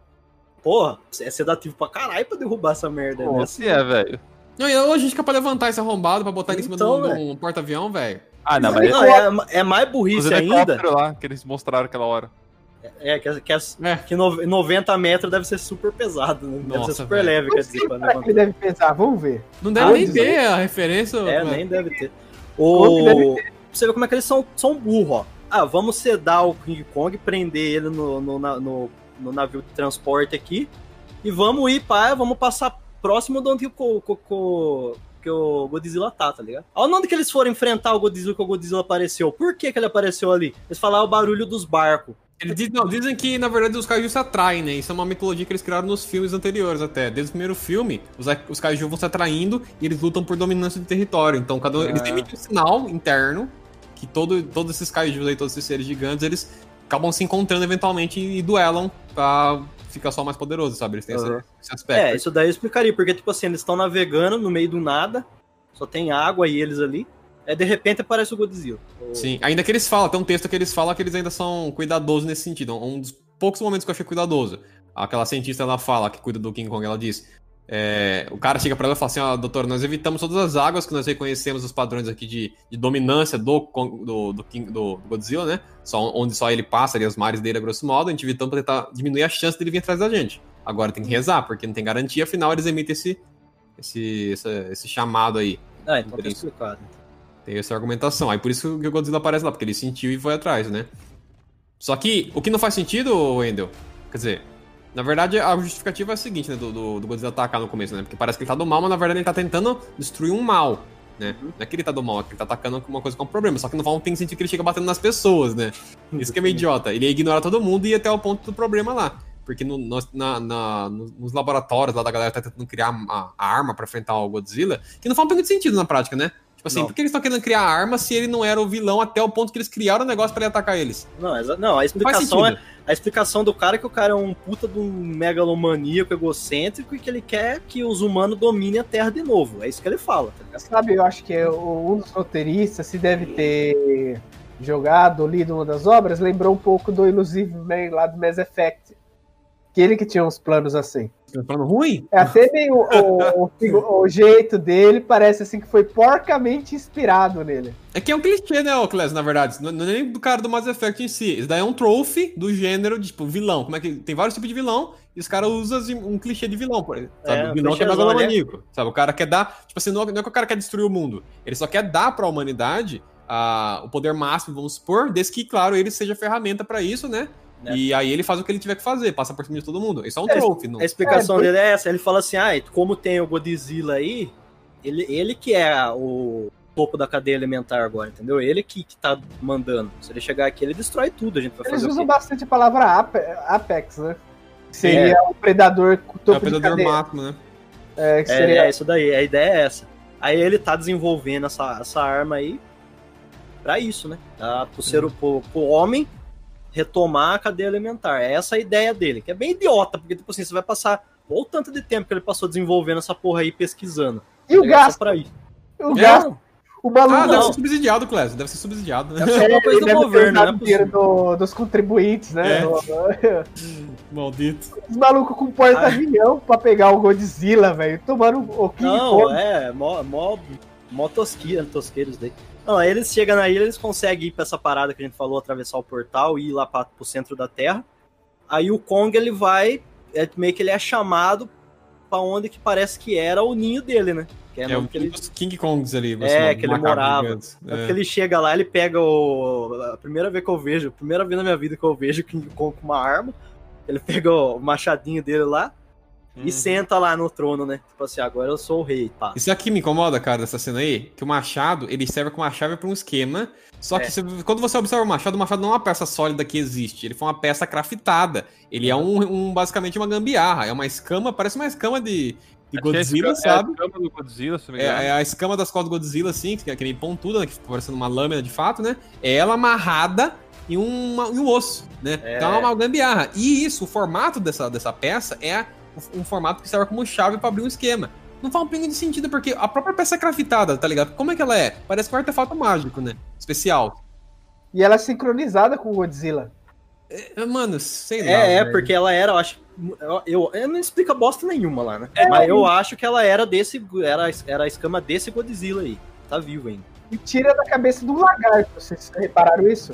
Porra, é sedativo pra caralho pra derrubar essa merda, né? Pô, Assim, se é, velho. Não, e a logística pra levantar esse arrombado, pra botar ele em cima Então, de um, um porta-avião, velho. Ah, não, mas Não, é, é mais os burrice ainda. helicópteros lá que eles mostraram aquela hora. É, que, que, as- É. que no- 90 metros deve ser super pesado, né? Deve Nossa, ser super velho. leve, quer dizer, pra que deve pesar, vamos ver. Não deve Ah, nem ter a referência. É, né? nem deve ter. O... deve Pra você ver como é que eles são, são burros, ó. Ah, vamos sedar o King Kong, prender ele no, no, na- no- no navio de transporte aqui. E vamos ir para, vamos passar próximo de onde o, co- que o Godzilla tá, tá ligado? Onde que eles foram enfrentar o Godzilla que o Godzilla apareceu? Por que, que ele apareceu ali? Eles falaram o barulho dos barcos. Eles dizem, não, dizem que, na verdade, os kaiju se atraem, né? Isso é uma mitologia que eles criaram nos filmes anteriores até. Desde o primeiro filme, os, os kaiju vão se atraindo e eles lutam por dominância de território. Então, cada um, eles Ah. emitem um sinal interno que todo, todos esses kaijus aí, todos esses seres gigantes, eles acabam se encontrando eventualmente e, duelam pra ficar só mais poderoso, sabe? Eles têm esse- Aham. esse, aspecto. É, isso daí eu explicaria, porque, tipo assim, eles estão navegando no meio do nada, só tem água e eles ali. Aí, de repente, aparece o Godzilla. Sim, ainda que eles falam, tem um texto que eles falam que eles ainda são cuidadosos nesse sentido. Um dos poucos momentos que eu achei cuidadoso. Aquela cientista, ela fala, que cuida do King Kong, ela diz. é, o cara chega pra ela e fala assim: Ó, doutor, nós evitamos todas as águas que nós reconhecemos os padrões aqui de, de dominância do, do, do, King- do Godzilla, né? Só, onde só ele passa ali, os mares dele, a grosso modo. A gente evitamos pra tentar diminuir a chance dele vir atrás da gente. Agora tem que rezar, porque não tem garantia, afinal eles emitem esse, esse, esse, esse chamado aí. Ah, então tá explicado. Tem essa argumentação. Aí por isso que o Godzilla aparece lá, porque ele sentiu e foi atrás, né? Só que o que não faz sentido, Wendel, quer dizer, na verdade a justificativa é a seguinte, né, do, do, do Godzilla atacar no começo, né? Porque parece que ele tá do mal, mas na verdade ele tá tentando destruir um mal, né? Não é que ele tá do mal, é que ele tá atacando uma coisa com um problema. Só que no final tem sentido que ele chega batendo nas pessoas, né? Isso que é meio idiota. Ele ia ignorar todo mundo e ir até o ponto do problema lá. Porque no, nós- na, na- nos laboratórios lá da galera tá tentando criar a, a arma pra enfrentar o Godzilla, que não faz muito sentido na prática, né? Tipo assim, Não. por que eles estão querendo criar a arma se ele não era o vilão até o ponto que eles criaram o negócio pra ele atacar eles? Não, não, a explicação é a explicação do cara é que o cara é um puta de um megalomaníaco egocêntrico e que ele quer que os humanos dominem a Terra de novo. É isso que ele fala, tá? Sabe, eu acho que é o- um dos roteiristas, se deve ter jogado lido uma das obras, lembrou um pouco do Illusive Man lá do Mass Effect. Que ele que tinha uns planos assim. Falando ruim? É até meio o, o, o jeito dele parece assim que foi porcamente inspirado nele. É que é um clichê, né, Ocles, na verdade. Não, não é nem do cara do Mass Effect em si. Isso daí é um trophy do gênero de, tipo, vilão. Como é que. Tem vários tipos de vilão e os caras usam assim, um clichê de vilão, por exemplo. Sabe? É, o vilão que é megalomaníaco. Sabe? O cara quer dar. Tipo assim, não, não é que o cara quer destruir o mundo. Ele só quer dar pra humanidade ah, o poder máximo, vamos supor, desde que, claro, ele seja ferramenta pra isso, né? É. E aí ele faz o que ele tiver que fazer, passa por cima de todo mundo. Isso é um É, trophy. Não. A explicação É, dele é essa. Ele fala assim: ah, como tem o Godzilla aí, ele, ele que é o topo da cadeia alimentar agora, entendeu? Ele que, que tá mandando. Se ele chegar aqui, ele destrói tudo. A gente vai Eles fazer o usam bastante a palavra ape- Apex, né? Que seria o predador com É topo o de predador máximo, né? É, que É, seria é isso daí, a ideia é essa. Aí ele tá desenvolvendo essa, essa arma aí pra isso, né? Pra, pro, ser, pro, pro homem retomar a cadeia alimentar. É essa a ideia dele, que é bem idiota, porque tipo assim, você vai passar ou tanto de tempo que ele passou desenvolvendo essa porra aí, pesquisando. E o é só gasto, pra isso. o gasto, o maluco Ah, deve ser subsidiado, Clésio. Deve ser subsidiado, né? Deve ser alguma coisa ele do governo, é dinheiro possível. do- dos contribuintes, né? É. Maldito. Os malucos com porta-avião pra pegar o Godzilla, velho. Tomando o King Não, é, mó, mó, mó tosqueira, tosqueiros daí. Não, eles chegam na ilha, eles conseguem ir pra essa parada que a gente falou, atravessar o portal e ir lá pra, pro centro da Terra. Aí o Kong, ele vai, é, meio que ele é chamado pra onde que parece que era o ninho dele, né? Que é, É, um que ele, King Kongs ali. É, assim, que ele morava. é. É. porque ele chega lá, ele pega o... A primeira vez que eu vejo, a primeira vez na minha vida que eu vejo o King Kong com uma arma, ele pega o machadinho dele lá Uhum. e senta lá no trono, né? Tipo assim, agora eu sou o rei, pá. Isso aqui me incomoda, cara, dessa cena aí, que o machado, ele serve como uma chave pra um esquema, só que É. você- quando você observa o machado, o machado não é uma peça sólida que existe, ele foi uma peça craftada. Ele é um, um- basicamente uma gambiarra, é uma escama, parece uma escama de, de que é Godzilla, escama- sabe? É a escama do Godzilla, se não me É, engano. é a escama das costas do Godzilla, assim, que é que nem pontuda, né, que fica parecendo uma lâmina de fato, né? É ela amarrada em, uma, em um osso, né? É. Então é uma gambiarra. E isso, o formato dessa, dessa peça é um formato que serve como chave pra abrir um esquema. Não faz um pingo de sentido, porque a própria peça é craftada, tá ligado? Como é que ela é? Parece um artefato mágico, né? Especial. E ela é sincronizada com o Godzilla. É, Mano, sei lá. É, é, porque ela era, eu acho. Eu, eu, eu não explica bosta nenhuma lá, né? Mas eu acho que ela era desse. Era, era a escama desse Godzilla aí. Tá vivo ainda. E tira da cabeça do lagarto. Vocês repararam isso?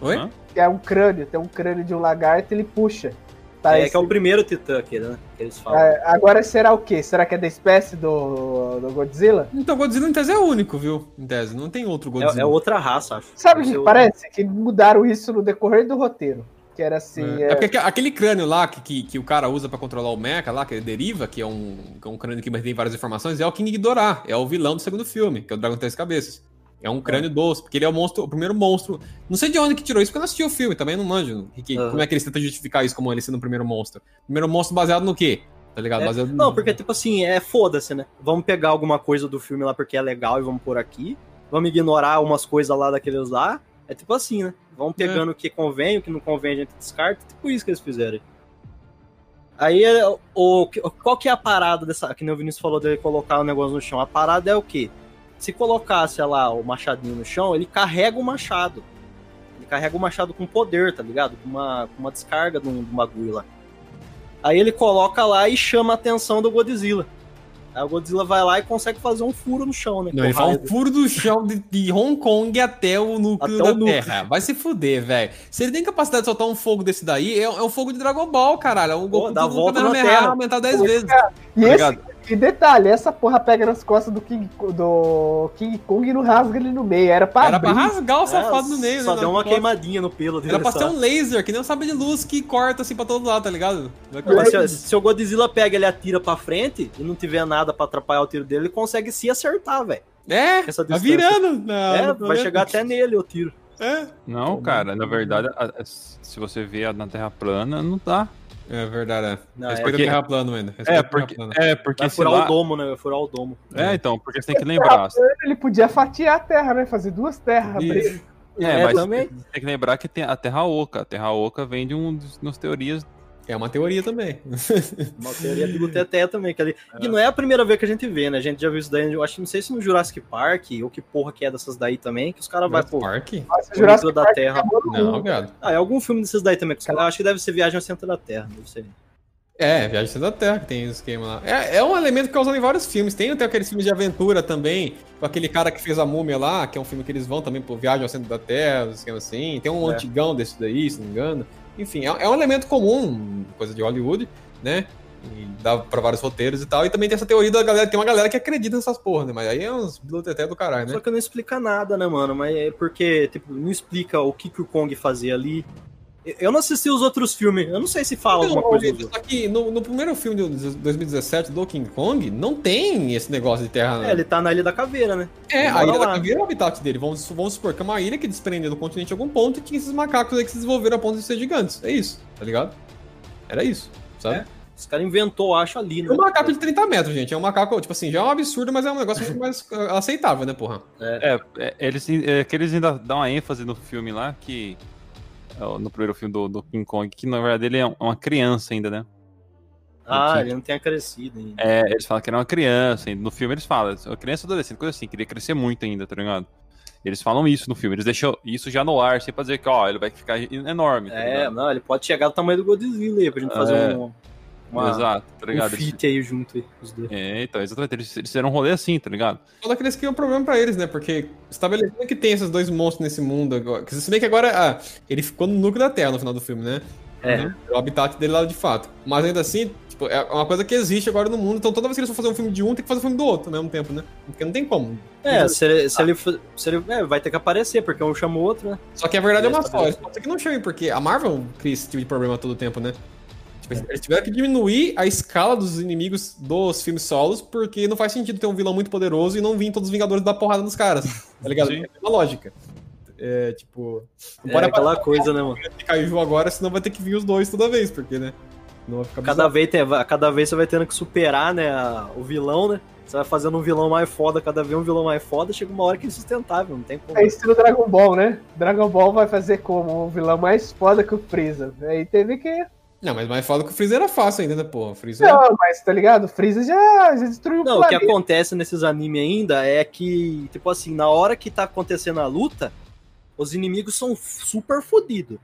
Oi? É um crânio, tem um crânio de um lagarto ele puxa. Tá, é esse- que é o primeiro titã aquele, né? Que eles falam. É, agora será o quê? Será que é da espécie do, do Godzilla? Então, Godzilla em tese é único, viu? Em tese, não tem outro É, Godzilla. é outra raça, acho. Sabe o que parece? Que mudaram isso no decorrer do roteiro. Que era assim. É, é- é porque aque- aquele crânio lá que, que, que o cara usa pra controlar o mecha lá, que ele deriva, que é um, que é um crânio que tem várias informações, é o King Ghidorah, é o vilão do segundo filme, que é o Dragão Três Cabeças. É um crânio doce, porque ele é o monstro, o primeiro monstro. Não sei de onde que tirou isso, porque eu não assisti o filme, também não manjo. que- Aham. Como é que eles tentam justificar isso como ele sendo o primeiro monstro? Primeiro monstro baseado no quê? Tá ligado? É, Baseado Não, porque, tipo assim, é foda-se, né? Vamos pegar alguma coisa do filme lá porque é legal e vamos pôr aqui. Vamos ignorar umas coisas lá daqueles lá. É tipo assim, né? Vamos pegando o que convém, o que não convém a gente descarta. Tipo isso que eles fizeram. Aí, é, o, qual que é a parada dessa... Que nem o Vinícius falou dele colocar o negócio no chão. A parada é o quê? Se colocasse lá o machadinho no chão, ele carrega o machado. Ele carrega o machado com poder, tá ligado? Com uma, com uma descarga de um, de um bagulho lá. Aí ele coloca lá e chama a atenção do Godzilla. Aí o Godzilla vai lá e consegue fazer um furo no chão, né? Não, ele raio um furo do chão de, de Hong Kong até o núcleo Até da o núcleo. Terra. Vai se fuder, velho. Se ele tem capacidade de soltar um fogo desse daí, é, é um fogo de Dragon Ball, caralho. É um Goku dá do volta na Terra. aumentado 10 Pô, vezes. E, Tá esse? E detalhe, essa porra pega nas costas do King, do King Kong e não rasga ele no meio. Era pra Era pra rasgar o É, safado no meio, Só né? deu uma Era queimadinha no pelo dele. pra ser um laser, que nem um sabre de luz que corta assim pra todo lado, tá ligado? Se, se o Godzilla pega ele atira pra frente e não tiver nada pra atrapalhar o tiro dele, ele consegue se acertar, velho. É, essa tá virando. na- é, vai chegar até nele o tiro. É. Não, cara, na verdade, a- a- se você vê na Terra plana, não tá. É verdade, é. Não, Respeita porque- o terra plano ainda. Respeita É, porque, plano. é, porque Vai se furar lá... o domo, né? Vai furar o domo. É, então, porque você tem que lembrar. Ele podia fatiar a terra, né? Fazer duas terras. Isso. abrir. É, É, mas também. tem que lembrar que tem a Terra Oca. A Terra Oca vem de um dos nas teorias. É uma teoria também. Uma teoria do Teté também. Que ali... E não é a primeira vez que a gente vê, né? A gente já viu isso daí, eu acho que não sei se no Jurassic Park, ou que porra que é dessas daí também, que os caras vão, pô, Park? Jurassic da Park Terra. Não, viado. Ah, é algum filme desses daí também. que os caras- Eu acho que deve ser Viagem ao Centro da Terra. Deve ser. É, Viagem da Terra, que tem esse esquema lá. É, é um elemento que é usado em vários filmes. Tem até aqueles filmes de aventura também, com aquele cara que fez a múmia lá, que é um filme que eles vão também por Viagem ao Centro da Terra, um esquema assim. Tem um É. antigão desse daí, se não me engano. Enfim, é, é um elemento comum, coisa de Hollywood, né? E dá pra vários roteiros e tal. E também tem essa teoria da galera, tem uma galera que acredita nessas porra, né? Mas aí é uns biluteté do caralho, né? Só que não explica nada, né, mano? Mas é porque, tipo, não explica o que, que o Kong fazia ali. Eu não assisti os outros filmes, eu não sei se fala alguma coisa. gente, só que no, no primeiro filme de 2017 do King Kong, não tem esse negócio de terra. É, ele tá na Ilha da Caveira, né? É, a ilha da lá. caveira é o habitat dele. Vamos, vamos supor que é uma ilha que desprendeu do continente em algum ponto e tinha esses macacos aí que se desenvolveram a ponto de ser gigantes. É isso, tá ligado? Era isso, sabe? É. Os caras inventou, acho, ali, É né? um macaco de 30 metros, gente. É um macaco, tipo assim, já é um absurdo, mas é um negócio muito mais ah, aceitável, né, porra? É, é, eles, é, que eles ainda dão uma ênfase no filme lá, que. É, No primeiro filme do, do King Kong, que na verdade ele é uma criança ainda, né? Ah, ele não tinha crescido ainda. É, eles falam que era uma criança, no filme eles falam, criança adolescente, coisa assim, queria crescer muito ainda, tá ligado? Eles falam isso no filme, eles deixam isso já no ar, pra dizer que, ó, ele vai ficar enorme, tá É, ligado? não, ele pode chegar do tamanho do Godzilla aí, pra gente fazer É. um, uma, Exato, tá um ligado? Eles- feat aí junto aí, os dois. É, então, exatamente, eles, eles fizeram um rolê assim, tá ligado? Só que eles criam um problema pra eles, né? Porque estabelecendo que tem esses dois monstros nesse mundo agora. que Se bem que agora ah, ele ficou no núcleo da Terra no final do filme, né? É. Né? É o habitat dele lá de fato. Mas ainda assim, tipo, é uma coisa que existe agora no mundo. Então toda vez que eles for fazer um filme de um, tem que fazer um filme do outro ao mesmo tempo, né? Porque não tem como. É, se ele, se ele, se ele é, vai ter que aparecer, porque um chama o outro, né? Só que a verdade é uma só. Eles pode ser que não chamem, porque a Marvel cria esse tipo de problema todo tempo, né? Eles tiveram que diminuir a escala dos inimigos dos filmes solos, porque não faz sentido ter um vilão muito poderoso e não vir todos os Vingadores dar porrada nos caras. Tá ligado? Sim. É uma lógica. É, tipo. É aquela coisa, né, mano? Kaiju agora, senão vai ter que vir os dois toda vez, porque, né? Não vai ficar Cada vez, tem, cada vez você vai tendo que superar, né, a- o vilão, né? Você vai fazendo um vilão mais foda, cada vez um vilão mais foda, chega uma hora que é insustentável, não tem como. É estilo Dragon Ball, né? Dragon Ball vai fazer como? Um vilão mais foda que o Freeza. Aí teve que. Não, mas mais foda que o Freezer era fácil ainda, né? O Freezer. Não, mas tá ligado? O Freeza já, já destruiu Não, o o que planeta. acontece nesses animes ainda é que, tipo assim, na hora que tá acontecendo a luta, os inimigos são super fodidos.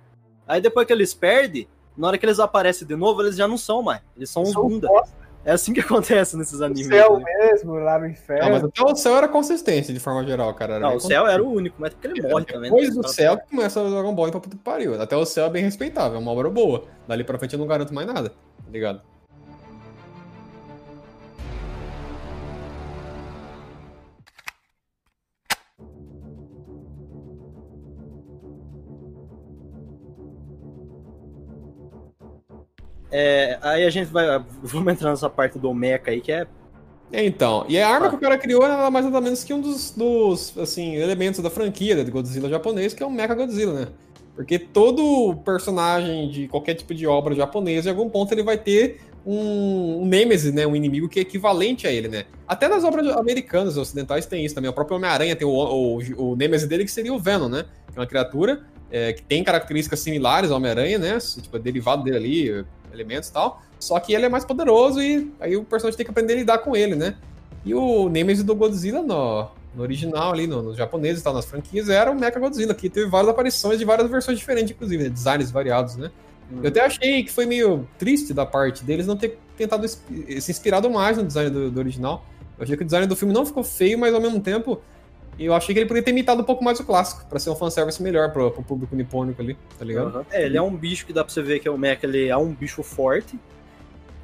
Aí depois que eles perdem, na hora que eles aparecem de novo, eles já não são mais. Eles são uns São bunda. bosta. É assim que acontece nesses O animes. céu né? mesmo, lá no Não, mas inferno. até o céu era consistente, de forma geral, cara. Era Não, o céu era o único, mas porque ele morre também. Depois né? do céu que começa o Dragon Ball e pra puta que pariu. Até o céu é bem respeitável, é uma obra boa. Dali pra frente eu não garanto mais nada, tá ligado? É, aí a gente vai. Vamos entrar nessa parte do Mecha aí, que é. É, Então, e a arma Ah. que o cara criou é nada mais nada menos que um dos, dos assim, elementos da franquia de Godzilla japonês, que é o Mecha Godzilla, né? Porque todo personagem de qualquer tipo de obra japonesa, em algum ponto ele vai ter um, um Nemesis, né? Um inimigo que é equivalente a ele, né? Até nas obras americanas, ocidentais, tem isso também. O próprio Homem-Aranha tem o, o, o Nemesis dele, que seria o Venom, né? Que é uma criatura é, que tem características similares ao Homem-Aranha, né? Tipo, é derivado dele ali, elementos e tal. Só que ele é mais poderoso e aí o personagem tem que aprender a lidar com ele, né? E o Nemesis do Godzilla no, no original ali, no, nos japoneses e tal, nas franquias, era o Mecha Godzilla, que teve várias aparições de várias versões diferentes, inclusive, né? designs variados, né? Eu até achei que foi meio triste da parte deles não ter tentado es- se inspirado mais no design do, do original. Eu achei que o design do filme não ficou feio, mas ao mesmo tempo eu achei que ele poderia ter imitado um pouco mais o clássico, pra ser um fanservice melhor pro, pro público nipônico ali, tá ligado? É, ele é um bicho que dá pra você ver que é o Mecha, ele é um bicho forte.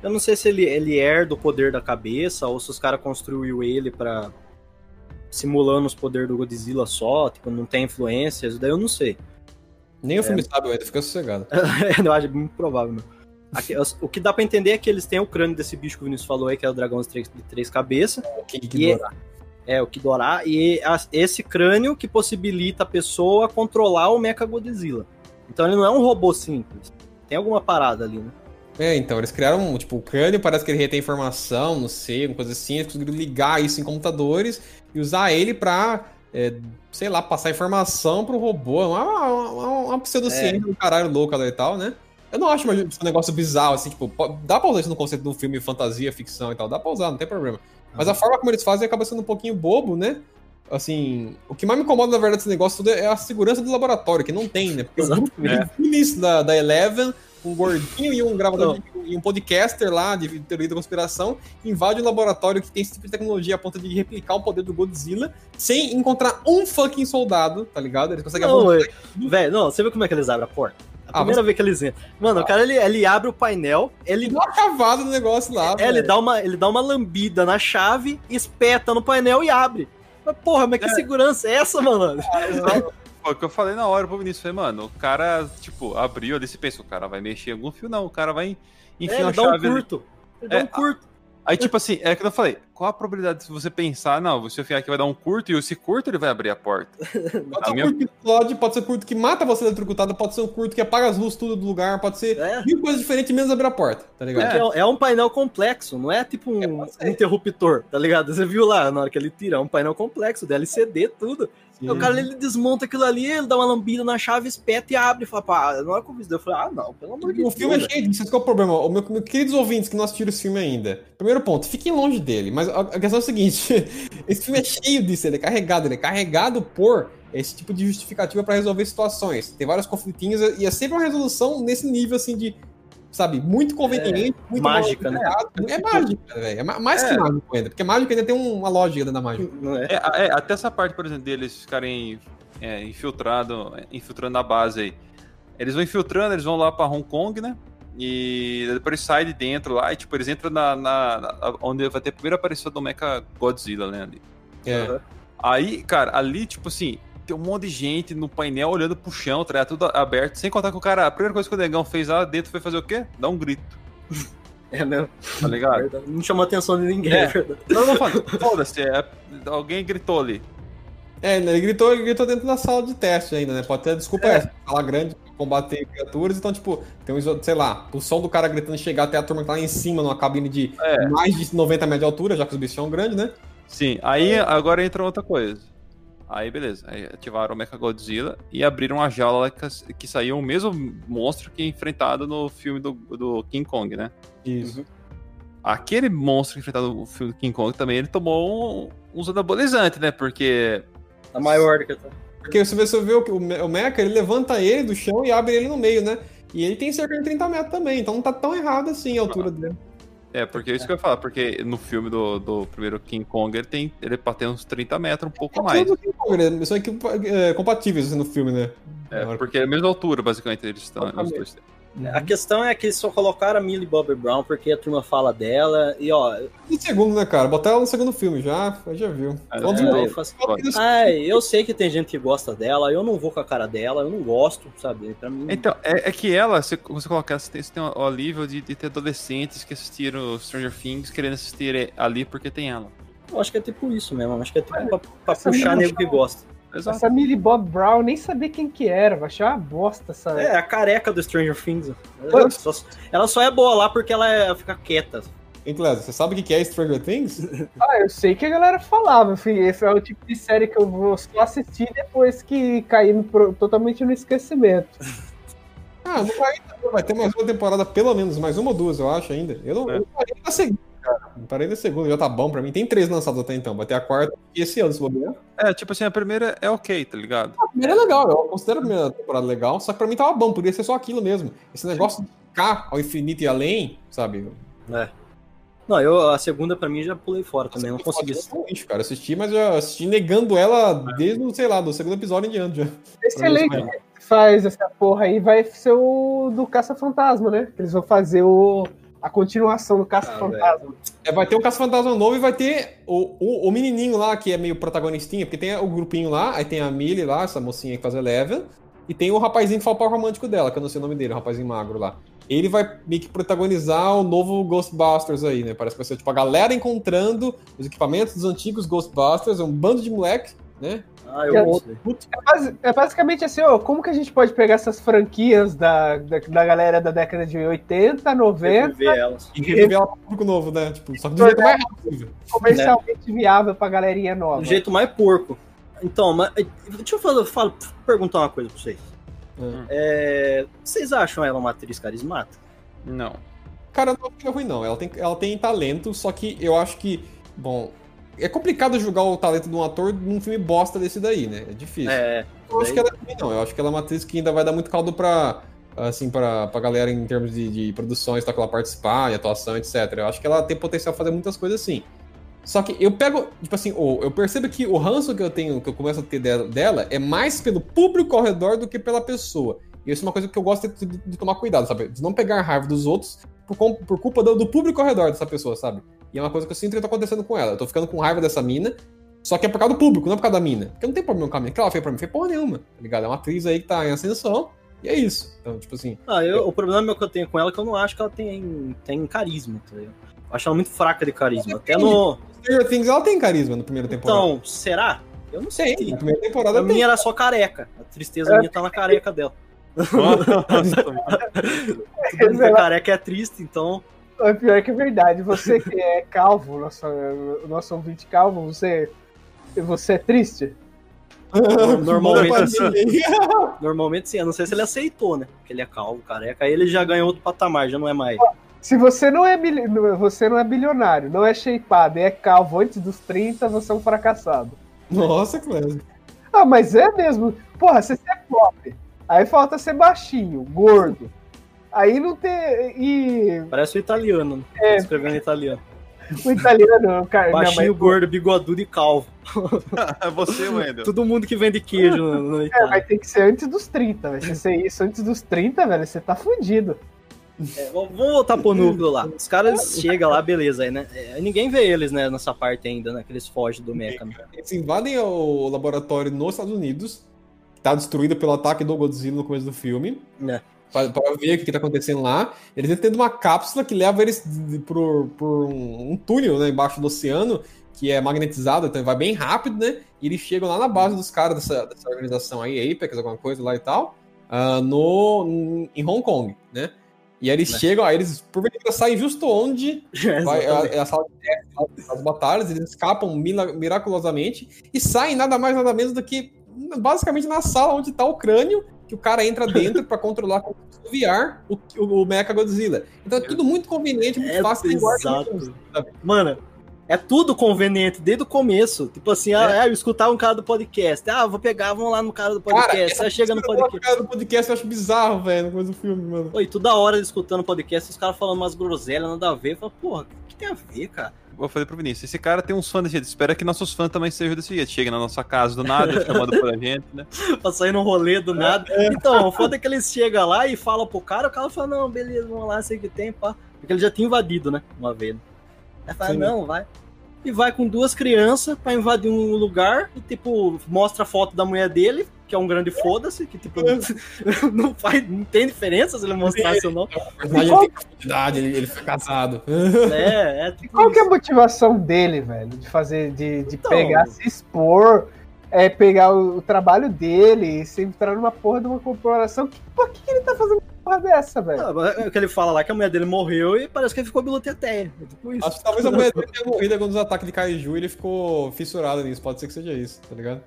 Eu não sei se ele, ele herda o poder da cabeça ou se os caras construiu ele pra. simulando os poderes do Godzilla só, tipo, não tem influência, isso daí eu não sei. Nem o filme sabe ainda, fica sossegado. eu acho muito provável, meu. Aqui, os- o que dá pra entender é que eles têm o crânio desse bicho que o Vinícius falou aí, que é o dragão de três, de três cabeças. O King E- Ghidorah. É, o Kidorá. E a- esse crânio que possibilita a pessoa controlar o Mecha Godzilla. Então ele não é um robô simples. Tem alguma parada ali, né? É, então, eles criaram, tipo, o crânio parece que ele retém informação, não sei, uma coisa assim, eles conseguiram ligar isso em computadores e usar ele pra, é, sei lá, passar informação pro robô, uma, uma, uma pseudociência do caralho louca e tal, né? Eu não acho mais um negócio bizarro, assim, tipo, po- dá pra usar isso no conceito de um filme fantasia, ficção e tal, dá pra usar, não tem problema. Mas a forma como eles fazem acaba sendo um pouquinho bobo, né? Assim, o que mais me incomoda, na verdade, desse negócio tudo é a segurança do laboratório, que não tem, né? Porque o grupo Exatamente. no início da, da Eleven, um gordinho e um gravador, de, e um podcaster lá de teoria da conspiração invade um laboratório que tem esse tipo de tecnologia a ponto de replicar o poder do Godzilla sem encontrar um fucking soldado, tá ligado? Eles conseguem Não, abordar é- Velho, não, você viu como é que eles abrem a porta? A Ah, primeira vez que eles entram. Mano, o cara ele, ele abre o painel, ele, dá uma cavada no negócio lá. é, ele, dá uma, ele dá uma lambida na chave, espeta no painel e abre. Mas, porra, mas que segurança é essa, mano? Foi o que eu falei na hora pro Vinícius. Falei, mano, o cara, tipo, abriu ali, você pensa, o cara vai mexer em algum fio, não. O cara vai É, enfiar ele uma dá um chave. curto. Ele dá É, um curto. Aí, tipo assim, é que eu falei, qual a probabilidade de você pensar, não, eu enfiar aqui vai dar um curto e esse curto ele vai abrir a porta? Pode A ser um minha- curto que explode, pode ser um curto que mata você eletrocutado, pode ser um curto que apaga as luzes tudo do lugar, pode ser É. mil coisas diferentes menos abrir a porta, tá ligado? É, é um painel complexo, não é tipo um, ser. um interruptor, tá ligado? Você viu lá na hora que ele tira, é um painel complexo, de LCD, tudo. O cara ele desmonta aquilo ali, ele dá uma lambida na chave, espeta e abre. E fala, pá, que eu vi isso, eu falei, ah, não, pelo amor de O Deus. filme é cheio disso, que é o problema. O meu, meus queridos ouvintes que não assistiram esse filme ainda. Primeiro ponto, fiquem longe dele. Mas a, a questão é o seguinte: esse filme é cheio disso, ele é carregado, ele é carregado por esse tipo de justificativa pra resolver situações. Tem vários conflitinhos e é sempre uma resolução nesse nível assim de. Sabe, muito conveniente, muito mágica, né? É mágica, velho. É ma- mais que É. mágico ainda. Porque mágico ainda tem um- uma lógica da mágica. É? É, é, até essa parte, por exemplo, deles ficarem é, infiltrado, infiltrando a base aí. Eles vão infiltrando, eles vão lá pra Hong Kong, né? E depois saem de dentro lá e, tipo, eles entram na, na- na- onde vai ter a primeira aparição do Mecha Godzilla, né? Ali. É. Aí, cara, ali, tipo assim, tem um monte de gente no painel olhando pro chão, tá? Tudo aberto, sem contar que o cara, a primeira coisa que o negão fez lá dentro foi fazer o quê? Dar um grito, É mesmo. tá ligado? Verdade. Não chamou a atenção de ninguém, É. é verdade. Não, não, fala, foda-se, é, alguém gritou ali. É, ele gritou, ele gritou dentro da sala de teste ainda, né? Pode ter desculpa É. essa, sala grande combater criaturas, então, tipo, tem um, sei lá, o som do cara gritando chegar até a turma que tá lá em cima, numa cabine de É. mais de 90 metros de altura, já que os bichos são grandes, né? Sim, aí agora entra outra coisa. Aí beleza, aí ativaram o Mechagodzilla e abriram a jaula que, que saiu o mesmo monstro que enfrentado no filme do, do King Kong, né? Isso. Aquele monstro enfrentado no filme do King Kong também, ele tomou um, uns anabolizantes, né? Porque A maior do que eu tô. Porque se você vê o, o, Me- o Mecha, ele levanta ele do chão e abre ele no meio, né? E ele tem cerca de 30 metros também, então não tá tão errado assim a altura dele. É, porque é isso que eu ia falar, porque no filme do, do primeiro King Kong ele tem. Ele ter uns 30 metros, um pouco mais. Tudo que- Eles são equipa- é, compatíveis no filme, né? É, porque é a mesma altura, basicamente, eles estão. Os dois. A questão é que eles só colocaram a Millie Bobby Brown porque a turma fala dela. E ó, E segundo, né, cara? Botar ela no segundo filme já, já viu. É, é, eu faço- ai, eu sei que tem gente que gosta dela, eu não vou com a cara dela, eu não gosto, sabe? Pra mim. Então, é, é que ela, se você colocar, você tem, você tem o alívio de, de ter adolescentes que assistiram Stranger Things querendo assistir é, ali porque tem ela. Eu acho que é tipo isso mesmo. Acho que é tipo pra, pra essa puxar nego que gosta. Exato. Essa Millie Bob Brown, nem sabia quem que era, vai achar uma bosta essa. É, a careca do Stranger Things. Ela só, ela só é boa lá porque ela é- fica quieta. Hein, Clésio, você sabe o que é Stranger Things? Ah, eu sei que a galera falava, filho. Esse é o tipo de série que eu vou só assistir depois que cair no totalmente no esquecimento. Ah, não vai ainda, vai ter mais uma temporada, pelo menos, mais uma ou duas, eu acho ainda. Eu não, É. eu não cara. Não parei na segunda, já tá bom pra mim. Tem três lançados até então, vai ter a quarta e esse ano, se bobear. É, tipo assim, a primeira é ok, tá ligado? A primeira é legal, eu considero a primeira temporada legal, só que pra mim tava bom, podia ser só aquilo mesmo. Esse negócio de ficar ao infinito e além, sabe? Não, eu, a segunda pra mim já pulei fora também, não consegui. Um lixo, cara. Eu assisti, mas eu assisti negando ela desde, o, sei lá, do segundo episódio em diante já. Esse elenco que faz essa porra aí vai ser o do Caça-Fantasma, né? Que Eles vão fazer o, a continuação do Caça-Fantasma. É, vai ter um Caça-Fantasma novo e vai ter o, o, o menininho lá, que é meio protagonistinha, porque tem o grupinho lá, aí tem a Millie lá, essa mocinha que faz Eleven, e tem o rapazinho que fala o par romântico dela, que eu não sei o nome dele, o rapazinho magro lá. Ele vai meio que protagonizar o novo Ghostbusters aí, né? Parece que vai ser tipo a galera encontrando os equipamentos dos antigos Ghostbusters, um bando de moleque, né? Ah, eu É, gosto. É, basi- é basicamente assim, ó, como que a gente pode pegar essas franquias da, da, da galera da década de 80, 90, Ver elas. E reviver ela pro público novo, né? Tipo, só que do jeito mais rápido comercialmente viável pra galerinha nova? Do jeito mais porco. Então, mas, eh, deixa eu falar, fala- perguntar uma coisa pra vocês. Hum. É, vocês acham ela uma atriz carismática? Não. Cara, não fica ruim, não. Ela tem, ela tem talento, só que eu acho que, bom, é complicado julgar o talento de um ator num filme bosta desse daí, né? É difícil. É, eu acho que ela é não. Eu acho que ela é uma atriz que ainda vai dar muito caldo pra, assim, pra, pra galera em termos de, de produções, tá, que ela participar, e atuação, etc. Eu acho que ela tem potencial pra fazer muitas coisas assim. Só que eu pego, tipo assim, eu percebo que o ranço que eu tenho, que eu começo a ter dela, é mais pelo público ao redor do que pela pessoa. E isso é uma coisa que eu gosto de, de- tomar cuidado, sabe? De não pegar raiva dos outros por, por culpa do, do público ao redor dessa pessoa, sabe? E é uma coisa que eu sinto que tá acontecendo com ela. Eu tô ficando com raiva dessa mina, só que é por causa do público, não é por causa da mina. Porque não tem problema com a mina. O que ela fez pra mim? Fez porra nenhuma, tá ligado? É uma atriz aí que tá em ascensão, e é isso. Então, tipo assim, Ah, eu- o problema que eu tenho com ela é que eu não acho que ela tem, tem carisma, tá ligado? Eu acho ela muito fraca de carisma. Até no. Stranger Things ela tem carisma na primeira temporada. Então, será? Eu não sei. tem, na primeira temporada A tem. minha era só careca. A tristeza minha tá na careca dela. Mundo que é careca é triste, então. É pior que é verdade. Você que é calvo, nosso, o nosso ouvinte calvo, você, você é triste? Normalmente, normalmente sim. Eu não sei se ele aceitou, né? Porque ele é calvo, careca. Aí ele já ganhou outro patamar, já não é mais. Se você não é, você não é bilionário, não é shapeado e é calvo antes dos 30, você é um fracassado. Nossa, Clésio. Ah, mas é mesmo. Porra, você é pobre. Aí falta ser baixinho, gordo. Aí não tem. E Parece o italiano, né? É. Escrevendo em italiano. o italiano, cara. não, Baixinho, mas- gordo, bigodudo e calvo. É você, Wendel. Todo mundo que vende queijo no, no É, Itália. vai ter que ser antes dos 30, velho. Se ser isso antes dos 30, velho, você tá fudido. É, vamos voltar pro núcleo lá. Os caras chegam lá, beleza, aí, né? É, ninguém vê eles, né, nessa parte ainda, né? Que eles fogem do mecha, né? Eles invadem o laboratório nos Estados Unidos, que tá destruído pelo ataque do Godzilla no começo do filme. É. Pra ver o que, que tá acontecendo lá. Eles entram dentro de uma cápsula que leva eles por, por um, um túnel né, embaixo do oceano, que é magnetizado, então vai bem rápido, né? E eles chegam lá na base dos caras dessa, dessa organização aí, Apex, alguma coisa lá e tal, ah, no, em Hong Kong, né? E aí eles Né. chegam, aí eles porventura saem justo onde Vai, é, a, Exatamente. é a sala de teste, as batalhas, eles escapam miraculosamente e saem nada mais nada menos do que basicamente na sala onde tá o crânio, que o cara entra dentro pra controlar com o VR o, o, o Mecha Godzilla. Então é tudo muito conveniente, muito É fácil exato. Mano, é tudo conveniente desde o começo. Tipo assim, ah, eu escutava um cara do podcast. Ah, vou pegar, vamos lá no cara do podcast. essa Aí chega no podcast. Cara do podcast eu acho bizarro, velho, coisa do filme, mano. Oi, toda hora escutando podcast, os caras falando umas groselhas, nada a ver. Eu falo, porra, o que tem a ver, cara? Eu falei pro Vinícius, esse cara tem uns fãs desse jeito, espera que nossos fãs também sejam desse jeito. Chega na nossa casa do nada, chamando pra gente, né? pra sair no rolê do nada. Então, o foda é que eles chegam lá e falam pro cara, o cara fala, não, beleza, vamos lá, sei que tem, pá. Porque ele já tinha invadido, né? Uma vez. Aí fala, Sim. não, vai. E vai com duas crianças pra invadir um lugar e, tipo, mostra a foto da mulher dele, que é um grande foda-se, que, tipo, não faz, não tem diferença se ele mostrasse ou não. Personagem tem profundidade, ele, ele foi casado. É, é tipo Qual que é a motivação dele, velho? De fazer, de, de Então. pegar, se expor, é, pegar o, o trabalho dele e se entrar numa porra de uma corporação. Que, por que, que ele tá fazendo porra dessa, velho? Ah, mas é o que ele fala lá que a mulher dele morreu e parece que ele ficou biluteteia. É tipo isso. Acho que talvez a mulher dele tenha morrido quando os ataques de Kaiju e ele ficou fissurado nisso. Pode ser que seja isso, tá ligado?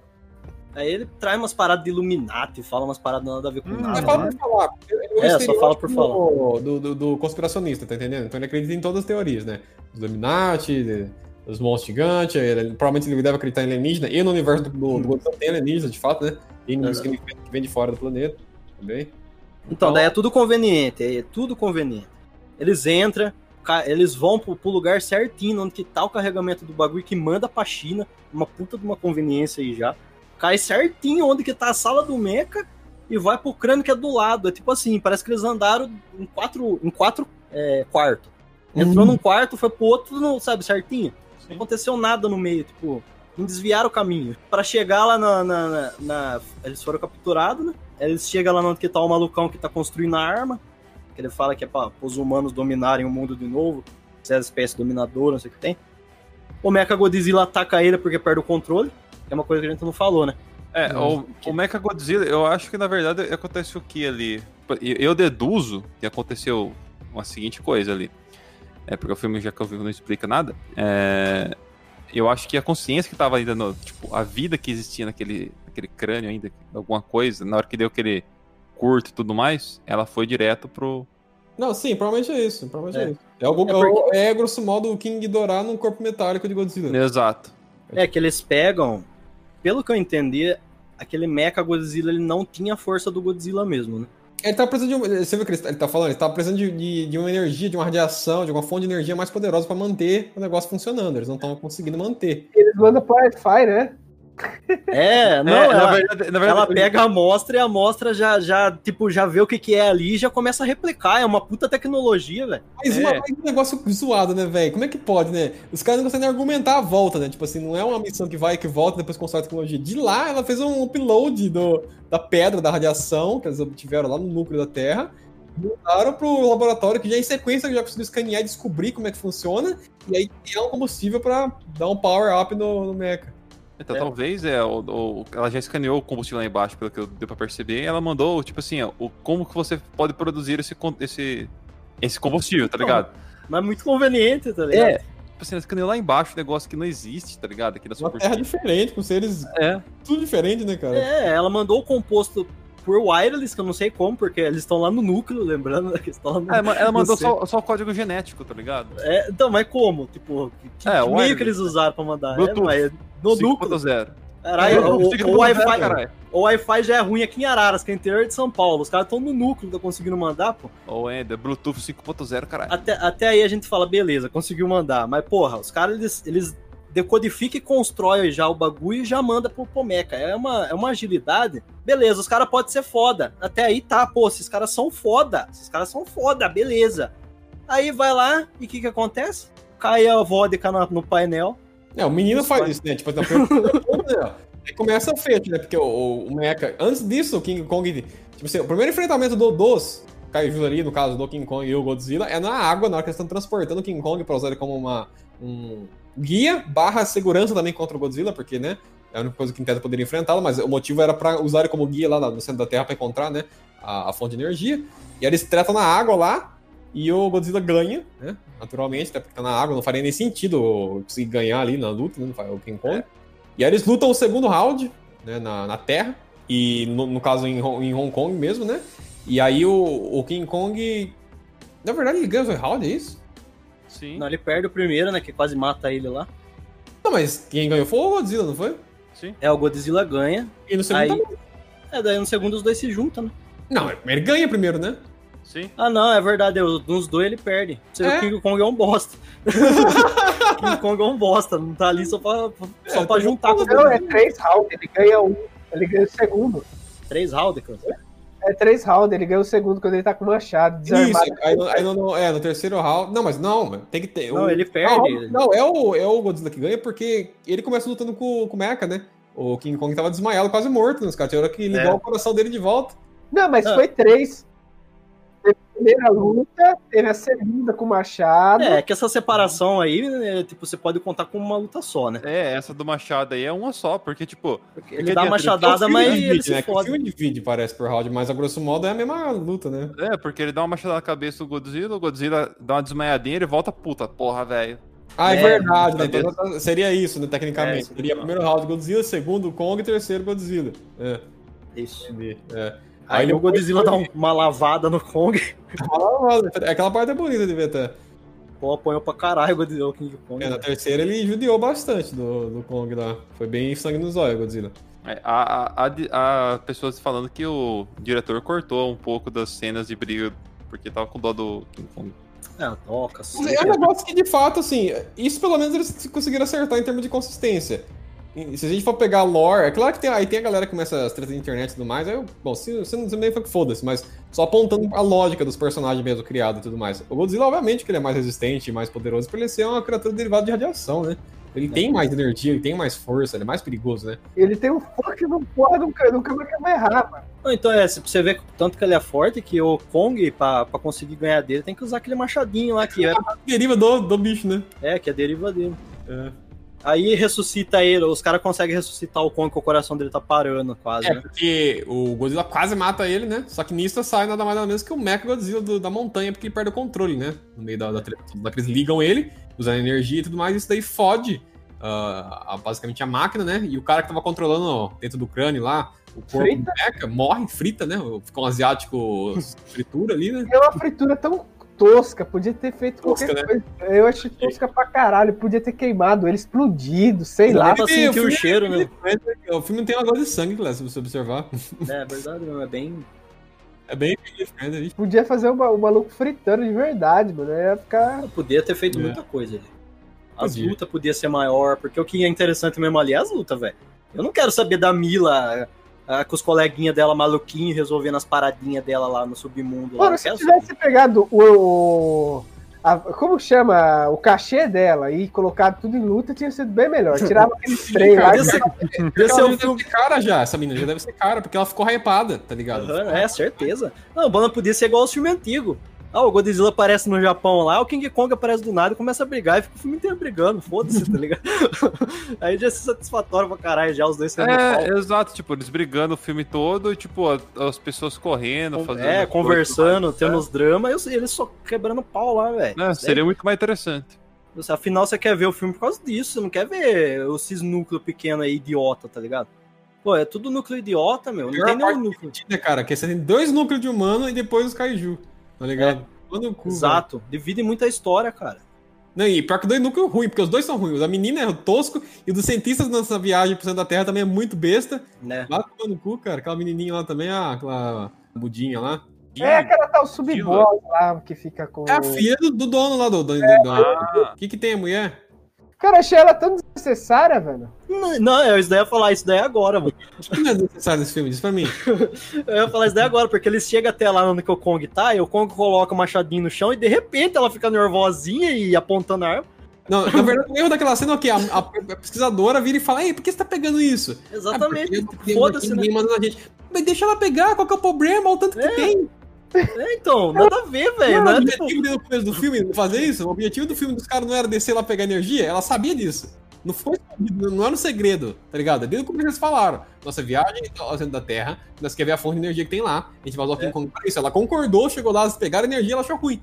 Aí ele traz umas paradas de Illuminati, fala umas paradas nada a ver com Hum, Mas nada. fala né? por falar. É o É, só fala por falar. Do, do, do- conspiracionista, tá entendendo? Então ele acredita em todas as teorias, né? Os Illuminati, os monstros gigantes, ele, provavelmente ele deve acreditar em alienígena, e no universo do, do, do Godzilla tem alienígena, de fato, né? E inimigos que vem- que vem de fora do planeta também. Então, daí é tudo conveniente, é tudo conveniente. Eles entram, eles vão pro, pro lugar certinho, onde que tá o carregamento do bagulho que manda pra China, uma puta de uma conveniência aí já. Cai certinho onde que tá a sala do Mecha e vai pro crânio que é do lado. É tipo assim, parece que eles andaram em quatro, em quatro é, quartos. Entrou num quarto, foi pro outro, não, sabe, certinho. Não aconteceu nada no meio, tipo, não desviaram o caminho. Pra chegar lá na, na- na- na- Eles foram capturados, né? Eles chegam lá onde que tá o malucão que tá construindo a arma. Que ele fala que é pra os humanos dominarem o mundo de novo. Se é a espécie dominadora, não sei o que tem. O Mecha Godzilla ataca ele porque perde o controle. Que é uma coisa que a gente não falou, né? É, o, o Mecha Godzilla, eu acho que na verdade acontece o que ali? Eu, eu deduzo que aconteceu uma seguinte coisa ali. É porque o filme já que eu vi não explica nada. É, eu acho que a consciência que tava ainda no. Tipo, a vida que existia naquele, naquele crânio ainda, alguma coisa, na hora que deu aquele curto e tudo mais, ela foi direto pro. Não, sim, provavelmente é isso. Provavelmente é, É. isso. É, algo, É porque- é, grosso modo, o King Ghidorah num corpo metálico de Godzilla. Exato. É que eles pegam. Pelo que eu entendi, aquele Mecha Godzilla ele não tinha a força do Godzilla mesmo, né? Ele tá precisando de um, Você viu o que ele tá- ele tá falando? Ele tá precisando de, de, de uma energia, de uma radiação, de uma fonte de energia mais poderosa pra manter o negócio funcionando. Eles não estão conseguindo manter. Eles mandam pro Wi-Fi, né? É, não, É, ela, na verdade, na verdade ela pega a amostra e a amostra já, já, tipo, já vê o que, que é ali e já começa a replicar. É uma puta tecnologia, velho. Mas É. uma, mas um negócio zoado, né, velho? Como é que pode, né? Os caras não conseguem argumentar a volta, né? Tipo assim, não é uma missão que vai e que volta e depois constrói a tecnologia. De lá, ela fez um upload do, da pedra, da radiação que eles obtiveram lá no núcleo da Terra. Mandaram pro laboratório que já em sequência já conseguiu escanear e descobrir como é que funciona. E aí criar um combustível pra dar um power up no, no mecha. Então, É. talvez é, o, o- ela já escaneou o combustível lá embaixo, pelo que eu deu pra perceber, e ela mandou, tipo assim, ó, o, como que você pode produzir esse, esse, esse combustível, tá ligado? Mas é muito conveniente, tá ligado? É. Tipo assim, ela escaneou lá embaixo um negócio que não existe, tá ligado? Aqui da Uma terra diferente, com seres É. tudo diferente, né, cara? É, ela mandou o composto por wireless, que eu não sei como, porque eles estão lá no núcleo, lembrando né, que eles estão lá no É, ela mandou só, só o código genético, tá ligado? É, então, mas como? Tipo, que, É, que wireless. meio que eles usaram pra mandar? Bluetooth. É, mas no núcleo. 5.0. Caralho, É, o, o, 5.0, o Wi-Fi, caralho. o Wi-Fi já é ruim aqui em Araras, que é interior de São Paulo. Os caras estão no núcleo, não conseguindo mandar, pô. Ou ainda, Bluetooth 5.0, caralho. Até, até aí a gente fala, beleza, conseguiu mandar. Mas, porra, os caras, eles, eles decodificam e constroem já o bagulho e já manda pro Pomeca. É uma, é uma agilidade. Beleza, os caras podem ser foda. Até aí tá, pô, esses caras são foda. Esses caras são foda, beleza. Aí vai lá e o que que acontece? Cai a vodka na- no painel. É, o menino faz pode. isso, né? Tipo, Aí começa a feita, né? Porque o, o, Mecha. Antes disso, o King Kong. Tipo assim, o primeiro enfrentamento do, dos Kaiju ali, no caso do King Kong e o Godzilla, é na água, na hora que eles estão transportando o King Kong pra usar ele como uma. Um guia barra segurança também contra o Godzilla, porque, né? É a única coisa que em tese poderia enfrentá-lo, mas o motivo era pra usar ele como guia lá no centro da Terra pra encontrar, né? A, a fonte de energia. E eles tretam na água lá, e o Godzilla ganha, né? Naturalmente, até porque tá na água, não faria nem sentido conseguir ganhar ali na luta, né? O King Kong. E aí eles lutam o segundo round, né? Na, na Terra. E no, no caso em, Hong- em Hong Kong mesmo, né? E aí o, o King Kong. Na verdade, ele ganha o round, é isso? Sim, Não, ele perde o primeiro, né? Que quase mata ele lá. Não, mas quem ganhou foi o Godzilla, não foi? sim. É, o Godzilla ganha. E no segundo Aí- também. É, daí no segundo os dois se juntam, né? Não, ele ganha primeiro, né? Sim. Ah, não, é verdade. eu- Nos dois ele perde. Você É? que o King Kong é um bosta. King Kong é um bosta. Não tá ali só pra, só É, pra juntar com o Não, é três rounds, ele ganha um. Ele ganha o segundo. três Haldecans. É três rounds, ele ganha o segundo quando ele tá com o machado Isso, aí, no- aí no, no- é, no terceiro round. Não, mas não, mano, tem que ter. Não, o- ele perde. Não, não, é, o, é o Godzilla que ganha porque ele começa lutando com, com o Mecha, né? O King Kong tava desmaiado, quase morto, né? Os caras tiveram que ligar É. o coração dele de volta. Não, mas Ah. foi três. Teve a primeira luta, teve a segunda com o machado. É, que essa separação aí, né, tipo, você pode contar com uma luta só, né? É, essa do Machado aí é uma só, porque, tipo, Porque ele dá uma o machadada, filme mas divide, ele se né? Que O fode. filme divide, parece, por round, mas a grosso modo é a mesma luta, né? é, porque ele dá uma machadada na cabeça do Godzilla, o Godzilla dá uma desmaiadinha, ele volta puta, porra, velho. Ah, é, É, verdade, né? Então, seria isso, né, tecnicamente. É, isso. seria primeiro round Godzilla, segundo Kong e terceiro Godzilla. É, Isso. É. Aí, o Godzilla dá um- uma lavada no Kong, É, Aquela parte é bonita de ver até. pô, apanhou pra caralho o Godzilla, o King Kong. É, na terceira ele judiou bastante do, do Kong lá. Foi bem sangue nos olhos, Godzilla. É, há, há, há- há pessoas falando que o diretor cortou um pouco das cenas de briga, porque tava com dó do King Kong. É, toca. É um negócio que, de fato, assim, isso pelo menos eles conseguiram acertar em termos de consistência. Se a gente for pegar a lore, é claro que tem, aí tem a galera que começa as tretas da internet e tudo mais, aí, eu- bom, se você não nem foi que foda-se, mas só apontando a lógica dos personagens mesmo criados e tudo mais. O Godzilla, obviamente, que ele é mais resistente e mais poderoso, por ele ser uma criatura derivada de radiação, né? Ele tem mais energia, ele tem mais força, ele é mais perigoso, né? Ele tem um foco que não porra nunca, nunca vai vai errar, mano. Não, então é, se você vê tanto que ele é forte, que o Kong, pra, pra conseguir ganhar dele, tem que usar aquele machadinho lá, que é, Deriva do, do bicho, né? é que é deriva dele. É. Aí ressuscita ele, os caras conseguem ressuscitar o Kong, que o coração dele tá parando quase, É, né? porque o Godzilla quase mata ele, né? Só que nisso sai nada mais nada menos que o Mecha Godzilla do- da montanha, porque ele perde o controle, né? No meio da, da treta. Eles ligam ele, usando energia e tudo mais, e isso daí fode ah, a- basicamente a máquina, né? E o cara que tava controlando ó, dentro do crânio lá, o corpo Frita? do Mecha, morre, frita, né? Fica um asiático fritura ali, né? É uma fritura tão tosca, podia ter feito Tosca, qualquer né? coisa. Eu achei tosca pra caralho, podia ter queimado ele, explodido, sei Não lá. dá pra Ele- sentir o filme- cheiro, né? O filme não tem uma gosta de sangue, se você observar. É verdade, não, é bem. É bem family-friendly. Podia fazer o, o maluco fritando de verdade, mano. Ia ficar. Podia ter feito É. muita coisa ali. As Podia. lutas podia ser maior, porque o que é interessante mesmo ali é as lutas, velho. Eu não quero saber da Mila ah, com os coleguinhas dela maluquinho resolvendo as paradinhas dela lá no submundo. lá. Mano, se tivesse pegado o. o- a- como chama? O cachê dela e colocado tudo em luta, tinha sido bem melhor. Tirava aquele trem lá. e ficava- saber. Porque Esse é um filme. deve ser cara já, essa menina já deve ser cara, porque ela ficou hypada, tá ligado? Aham, é, certeza. Não, o Bana podia ser igual aos filmes antigos. Ah, o Godzilla aparece no Japão lá, o King Kong aparece do nada e começa a brigar e fica o filme inteiro brigando, foda-se, tá ligado? Aí já é satisfatório pra caralho, já os dois sendo É, exato, tipo, eles brigando o filme todo e, tipo, as pessoas correndo, fazendo. É, conversando, tendo os dramas, e eles só quebrando pau lá, velho. É, seria muito mais interessante. Afinal, você quer ver o filme por causa disso, você não quer ver esses núcleos pequenos aí, idiota, tá ligado? Pô, é tudo núcleo idiota, meu. Não tem nenhum núcleo. né, cara? Que você tem dois núcleos de humano e depois os kaiju, tá ligado? Manda o cu, velho. Exato. Divide muita história, cara. Não, e pior que dois núcleos ruins, porque os dois são ruins. A menina é tosco e o dos cientistas nessa viagem pro centro da Terra também é muito besta. Né? Lá tomando no cu, cara. Aquela menininha lá também, a- aquela budinha lá. É aquela tal subboss lá que fica com. É a filha do, do dono lá do. do, do- do- Ah, O que que tem a mulher? Cara, achei ela tão desnecessária, velho. Não, não, eu isso daí ia falar isso daí agora, mano. Que não é necessário desse filme? Diz pra mim. Eu ia falar isso daí agora, porque eles chegam até lá onde que o Kong tá, e o Kong coloca o machadinho no chão e de repente ela fica nervosinha e apontando a arma. Não, na verdade, o erro daquela cena é o quê? A, a- a pesquisadora vira e fala: Ei, por que você tá pegando isso? Exatamente. Ah, Foda-se, né? Mas deixa ela pegar, qual que é o problema? Olha o tanto que É. tem. É, então, nada a ver, velho. Não o é objetivo dele no começo do filme fazer isso? O objetivo do filme dos caras não era descer lá pegar energia? Ela sabia disso. Não foi não era um segredo, tá ligado? Desde o começo eles falaram. Nossa viagem ao centro da Terra, nós queremos ver a fonte de energia que tem lá. A gente vazou aqui É. em Kong pra isso. Ela concordou, chegou lá, eles pegaram energia, ela achou ruim.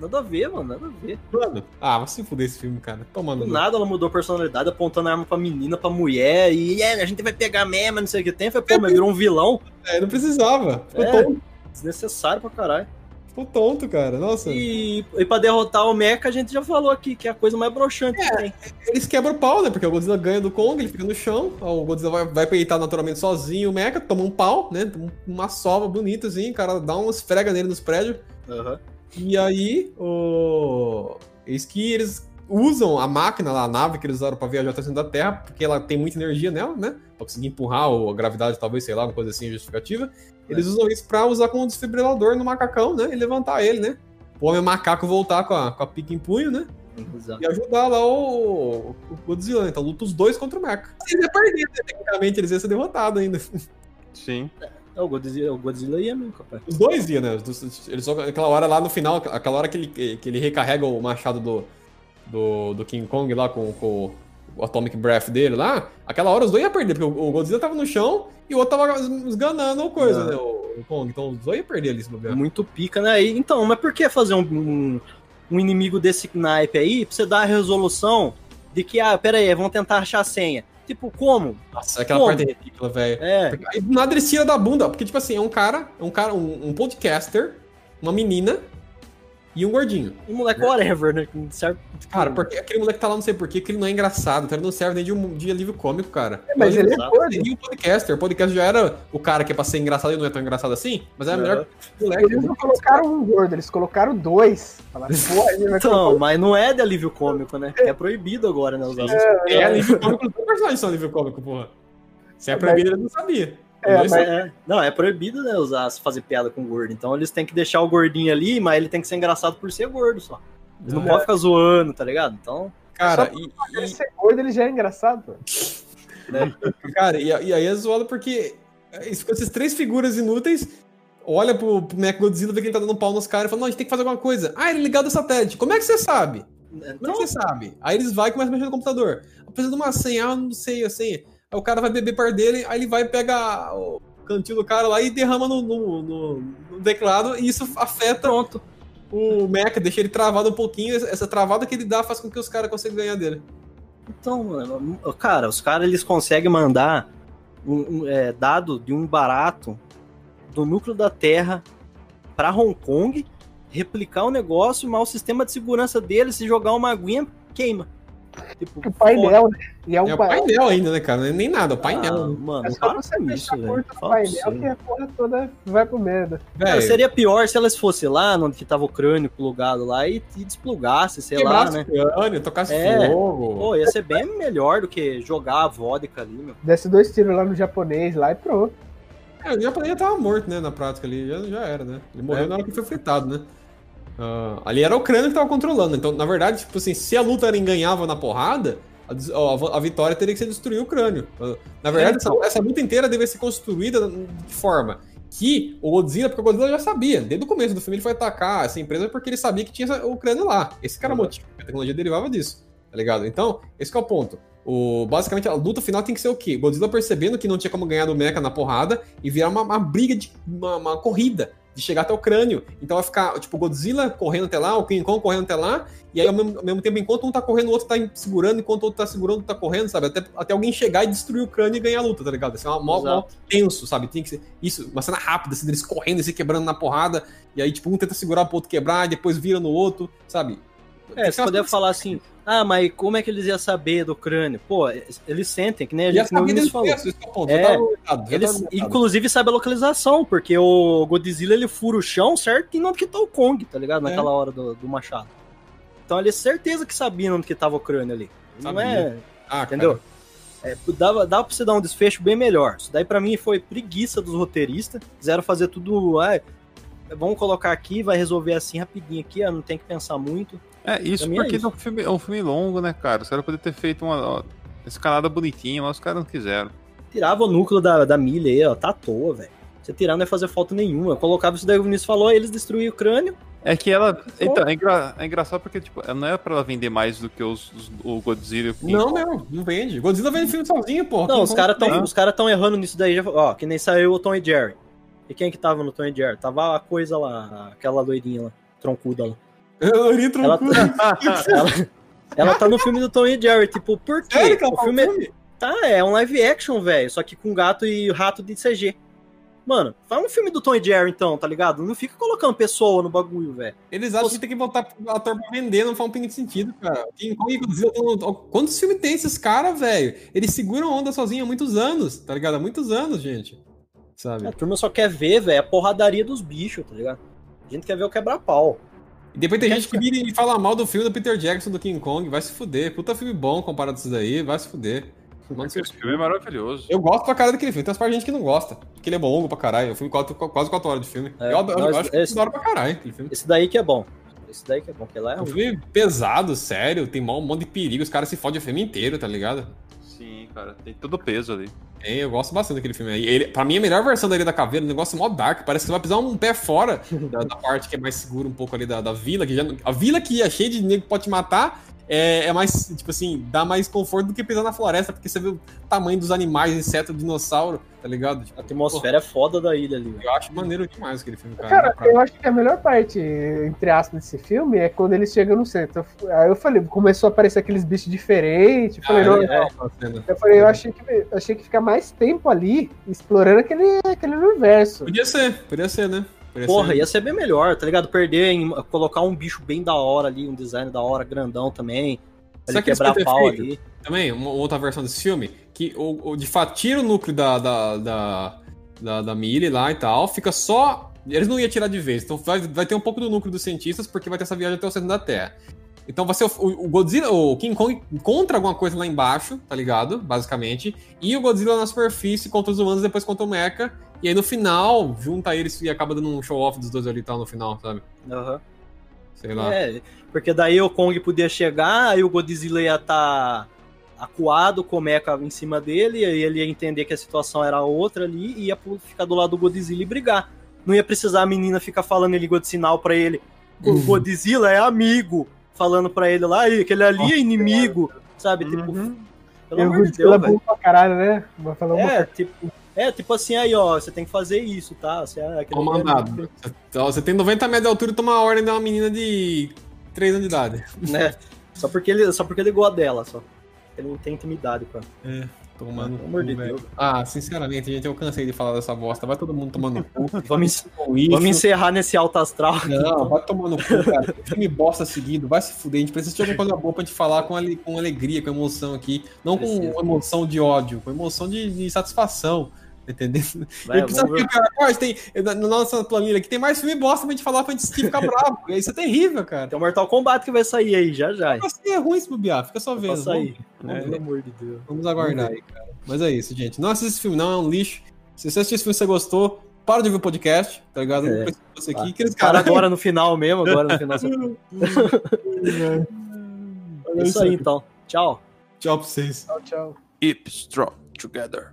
Nada a ver, mano, nada a ver. Mano, ah, vai se fuder esse filme, cara. Tomando. Do nada ela mudou a personalidade, apontando a arma pra menina, pra mulher, e é, a gente vai pegar mesmo, não sei o que tem. Foi, pô, mas virou um vilão. É, não precisava. Ficou É. tonto. Desnecessário pra caralho. Ficou tonto, cara. Nossa. E, e pra derrotar o Mecha, a gente já falou aqui, que é a coisa mais broxante que tem. Eles quebram o pau, né? Porque o Godzilla ganha do Kong, ele fica no chão. O Godzilla vai, vai peitar naturalmente sozinho o Mecha, toma um pau, né? Uma sova bonita assim, o cara dá uma esfrega nele nos prédios. Aham. E aí, o... eis que eles usam a máquina lá, a nave que eles usaram pra viajar até o centro da Terra, porque ela tem muita energia nela, né? Pra conseguir empurrar ou a gravidade, talvez, sei lá, uma coisa assim justificativa. Eles usam isso pra usar como desfibrilador no macacão, né? E levantar ele, né? O homem macaco voltar com a, com a pica em punho, né? Exato. E ajudar lá o, o Godzilla. Então luta os dois contra o Mecha. Eles iam perder, né? Tecnicamente eles iam ser derrotados ainda. sim. É, o Godzilla, o Godzilla ia mesmo, capaz. Os dois iam, né? Eles só, aquela hora lá no final, aquela hora que ele, que ele recarrega o machado do, do, do King Kong lá com, com o Atomic Breath dele lá, aquela hora os dois iam perder, porque o, Godzilla tava no chão e o outro tava esganando o coisa, Não. né? O, Kong. Então os dois iam perder ali esse lugar. Muito pica, né? E, então, mas por que fazer um, um, um inimigo desse naipe aí pra você dar a resolução de que, ah, pera aí, vamos tentar achar a senha? Tipo, como? Nossa, aquela Como? parte é ridícula, velho. É, Porque Aí nada da bunda, porque, tipo assim, é um cara, é um cara, um, um podcaster, uma menina e um gordinho. um moleque whatever, né? não serve- Cara, porque aquele moleque tá lá, não sei porquê, que ele não é engraçado, então ele não serve nem de, um, de alívio cômico, cara. Mas ele é exato. gordo. seria um podcaster. O podcast já era o cara que é pra ser engraçado e não é tão engraçado assim, mas é Aham. melhor que o moleque. Eles não colocaram um gordo, eles colocaram dois. Falaram, Então, mas não é de alívio cômico, né? É proibido agora, né? Usar É alívio cômico, os personagens são alívio cômico, porra. Se é proibido, ele não sabia. É, mas- É, não, é proibido, né, usar, fazer piada com gordo. Então eles têm que deixar o gordinho ali, mas ele tem que ser engraçado por ser gordo só. Eles não É. podem ficar zoando, tá ligado? Então, Cara, Só e, Ele ser gordo, ele já é engraçado, e- cara e, e aí é zoado porque essas três figuras inúteis. Olha pro, pro Mac Godzilla, vê que ele tá dando pau nos caras e fala: Não, a gente tem que fazer alguma coisa. Ah, ele é ligado ao satélite. Como é que você sabe? Como é não, que você sabe? Aí eles vão e começam a mexer no computador. Eu preciso de uma senha, ah, não sei a senha. Aí o cara vai beber par dele, aí ele vai pegar o cantinho do cara lá e derrama no, no, no- no teclado, e isso afeta pronto. o Mecha, deixa ele travado um pouquinho. Essa travada que ele dá faz com que os caras consigam ganhar dele. Então, mano, cara, os caras eles conseguem mandar um, um, é, dado de um barato do núcleo da Terra pra Hong Kong, replicar o negócio, mas o sistema de segurança deles, se jogar uma aguinha, queima. Tipo, O painel, né? E é um É o pa- painel ainda, né, cara? Não é nem nada, é o Ah, painel. mano, É só para você isso, velho. painel que a porra toda vai pro merda. Cara, seria pior se elas fossem lá, onde que tava o crânio plugado lá, e, e desplugasse, sei lá, né? o crânio, tocasse É. fogo. Pô, ia ser bem melhor do que jogar a vodka ali, meu. Desce dois tiros lá no japonês lá e pronto. É, o japonês já tava morto, né, na prática ali, já, já era, né? Ele morreu É. na hora que foi fritado, né? Ah, ali era o crânio que tava controlando, então, na verdade, tipo assim, se a luta ganhava na porrada, a, a vitória teria que ser destruir o crânio. Ah, Na verdade, essa, essa luta inteira deveria ser construída de forma? Que o Godzilla, porque o Godzilla já sabia, desde o começo do filme ele foi atacar essa empresa porque ele sabia que tinha o crânio lá. Esse era o motivo, a tecnologia derivava disso, tá ligado? Então, esse que é o ponto. O, basicamente, a luta final tem que ser o quê? Godzilla percebendo que não tinha como ganhar do Mecha na porrada e virar uma, uma briga, de uma, uma corrida de chegar até o crânio. Então vai ficar, tipo, Godzilla correndo até lá, o King Kong correndo até lá, e aí ao mesmo, ao mesmo tempo, enquanto um tá correndo, o outro tá segurando, enquanto o outro tá segurando, o outro tá correndo, sabe? Até, até alguém chegar e destruir o crânio e ganhar a luta, tá ligado? Isso é uma mó, tenso, sabe? Tem que ser isso, uma cena rápida, assim, deles correndo e se quebrando na porrada, e aí, tipo, um tenta segurar pro outro quebrar, e depois vira no outro, sabe? É, poderia coisa- falar assim, ah, mas como é que eles iam saber do crânio? Pô, eles sentem, que nem a gente que nem o sabia Vinícius desde o falou. que é ponto. É, já Eles, inclusive, sabem a localização, porque o Godzilla ele fura o chão certo e onde que tá o Kong, tá ligado? É. Naquela hora do, do machado. Então ele é certeza que sabia onde que tava o crânio ali. Não Sabia. é. Ah, Entendeu? É, dava, dava pra você dar um desfecho bem melhor. Isso daí pra mim foi preguiça dos roteiristas. Quiseram fazer tudo. Ah, vamos colocar aqui, vai resolver assim rapidinho aqui, ó, não tem que pensar muito. É, isso Pra é porque isso. é um filme, é um filme longo, né, cara? Os caras poderiam ter feito uma ó, escalada bonitinha, mas os caras não quiseram. Tirava o núcleo da, da milha aí, ó, tá à toa, velho. Você tirar não ia fazer falta nenhuma. Eu colocava isso daí que o Vinícius falou, eles destruíam o crânio. É que ela. Então, é, engra- é engraçado porque, tipo, não é pra ela vender mais do que os, os- o Godzilla e o King Não, Kong. não, não vende. Godzilla vende filme sozinho, porra. Não, King os caras tão, também. os cara tão errando nisso daí. Já, ó, que nem saiu o Tom e Jerry. E quem que tava no Tom e Jerry? Tava a coisa lá, aquela loirinha lá, troncuda lá. Eu li Ela, ela, ela tá no filme do Tom e Jerry, tipo, por quê? Sério o tá no filme é, filme? tá, é um live action, velho, só que com gato e rato de CG. Mano, faz um filme do Tom e Jerry então, tá ligado? Não fica colocando pessoa no bagulho, velho. Eles acham que tem que botar ator pra vender, não faz um pingo de sentido, cara. King Kong e Godzilla tão- Quantos filmes tem esses caras, velho? Eles seguram onda sozinhos há muitos anos, tá ligado? Há muitos anos, gente. Sabe? A turma só quer ver, velho, a porradaria dos bichos, tá ligado? A gente quer ver o quebra-pau. E depois tem gente que vira e fala mal do filme do Peter Jackson do King Kong. Vai se fuder. Puta filme bom comparado a isso daí. Vai se fuder. Mano, Esse filme é maravilhoso. Eu gosto pra caralho daquele filme. Tem umas partes de gente que não gosta. Porque ele é longo pra caralho. É um filme quase, quase 4 horas de filme. É, eu, adoro- eu nós- acho que é esse- da hora pra caralho aquele filme. Esse daí que é bom. Esse daí que é bom, porque lá é É um um filme pesado, sério. Tem um monte de perigo. Os caras se fodem o filme inteiro, tá ligado? Cara. Tem todo o peso ali. É, eu gosto bastante daquele filme. Ele, pra mim, a melhor versão da Ilha da Caveira, um negócio mó dark. Parece que você vai pisar um pé fora da, da parte que é mais segura um pouco ali da, da vila. Que já, a vila que é cheia de nego que pode te matar é, é mais, tipo assim, dá mais conforto do que pisar na floresta, porque você vê o tamanho dos animais, inseto, dinossauro, tá ligado? Tipo, A atmosfera é foda da ilha ali, velho. eu acho maneiro demais aquele filme, cara. Cara, eu acho que a melhor parte, entre aspas, desse filme é quando eles chegam no centro. Aí eu falei, começou a aparecer aqueles bichos diferentes. Eu falei, Ah, não, é, é, aquela cena. Eu falei, eu achei que, eu achei que ficar mais tempo ali explorando aquele, aquele universo. Podia ser, podia ser, né? Porra, ia ser bem melhor, tá ligado? Perder em colocar um bicho bem da hora ali, um design da hora, grandão também. Pra Sabe ele que quebrar ter pau ali. Também, uma outra versão desse filme, que o, o- de fato tira o núcleo da, da, da, da, da Millie lá e tal, fica só. Eles não iam tirar de vez, então vai, vai ter um pouco do núcleo dos cientistas, porque vai ter essa viagem até o centro da Terra. Então vai ser o, o- Godzilla, o King Kong encontra alguma coisa lá embaixo, tá ligado? Basicamente. E o Godzilla na superfície contra os humanos, depois contra o Mecha. E aí no final, junta eles e acaba dando um show-off dos dois ali e tal no final, sabe? Aham. Sei lá. É, porque daí o Kong podia chegar, aí o Godzilla ia estar acuado com o Mecha em cima dele, aí ele ia entender que a situação era outra ali e ia ficar do lado do Godzilla e brigar. Não ia precisar a menina ficar falando em língua de sinal pra ele. O Uhum. Godzilla é amigo, falando pra ele lá, "Ih, aquele ali é inimigo, sabe? Tipo, Uhum. pelo E o amor de Godzilla é Deus, velho. pra caralho, né? Vai falar uma É, tipo, é, tipo assim, aí, ó, você tem que fazer isso, tá? Você é Comandado. Então, você tem 90 metros de altura e toma a ordem de uma menina de 3 anos de idade. né? Só porque ele, só porque ele gosta dela, só. Ele não tem intimidade com ela. Tomando cu, de velho. Deus. Ah, sinceramente, gente, eu cansei de falar dessa bosta. Vai todo mundo tomando cu. Vamos, vamos encerrar nesse alto astral. Não, vai tomando cu, cara. Filme bosta seguido, vai se fuder. A gente precisa de alguma coisa boa pra gente falar com, ale- com alegria, com emoção aqui. Não Precisa. com emoção de ódio, com emoção de, de satisfação. Tá Entendeu? Vai, e ver. ficar, "Rapaz, tem, na, nossa planilha aqui tem mais filme bosta pra gente falar pra gente ficar bravo. Isso é terrível, cara. Tem o Mortal Kombat que vai sair aí, já já. Vai ser ruim se bobear, fica só Vai vendo. sair. Vamos, é, Pelo amor de Deus. vamos aguardar aí, cara. Mas é isso, gente. Não assista esse filme, não, é um lixo. Se você assistir esse filme e você gostou, para de ouvir o podcast, tá ligado? Não É. de você Tá. aqui. Aqueles Cara, agora no final mesmo, agora no final. É isso aí então. Tchau. Tchau pra vocês. Tchau, tchau. Strong together.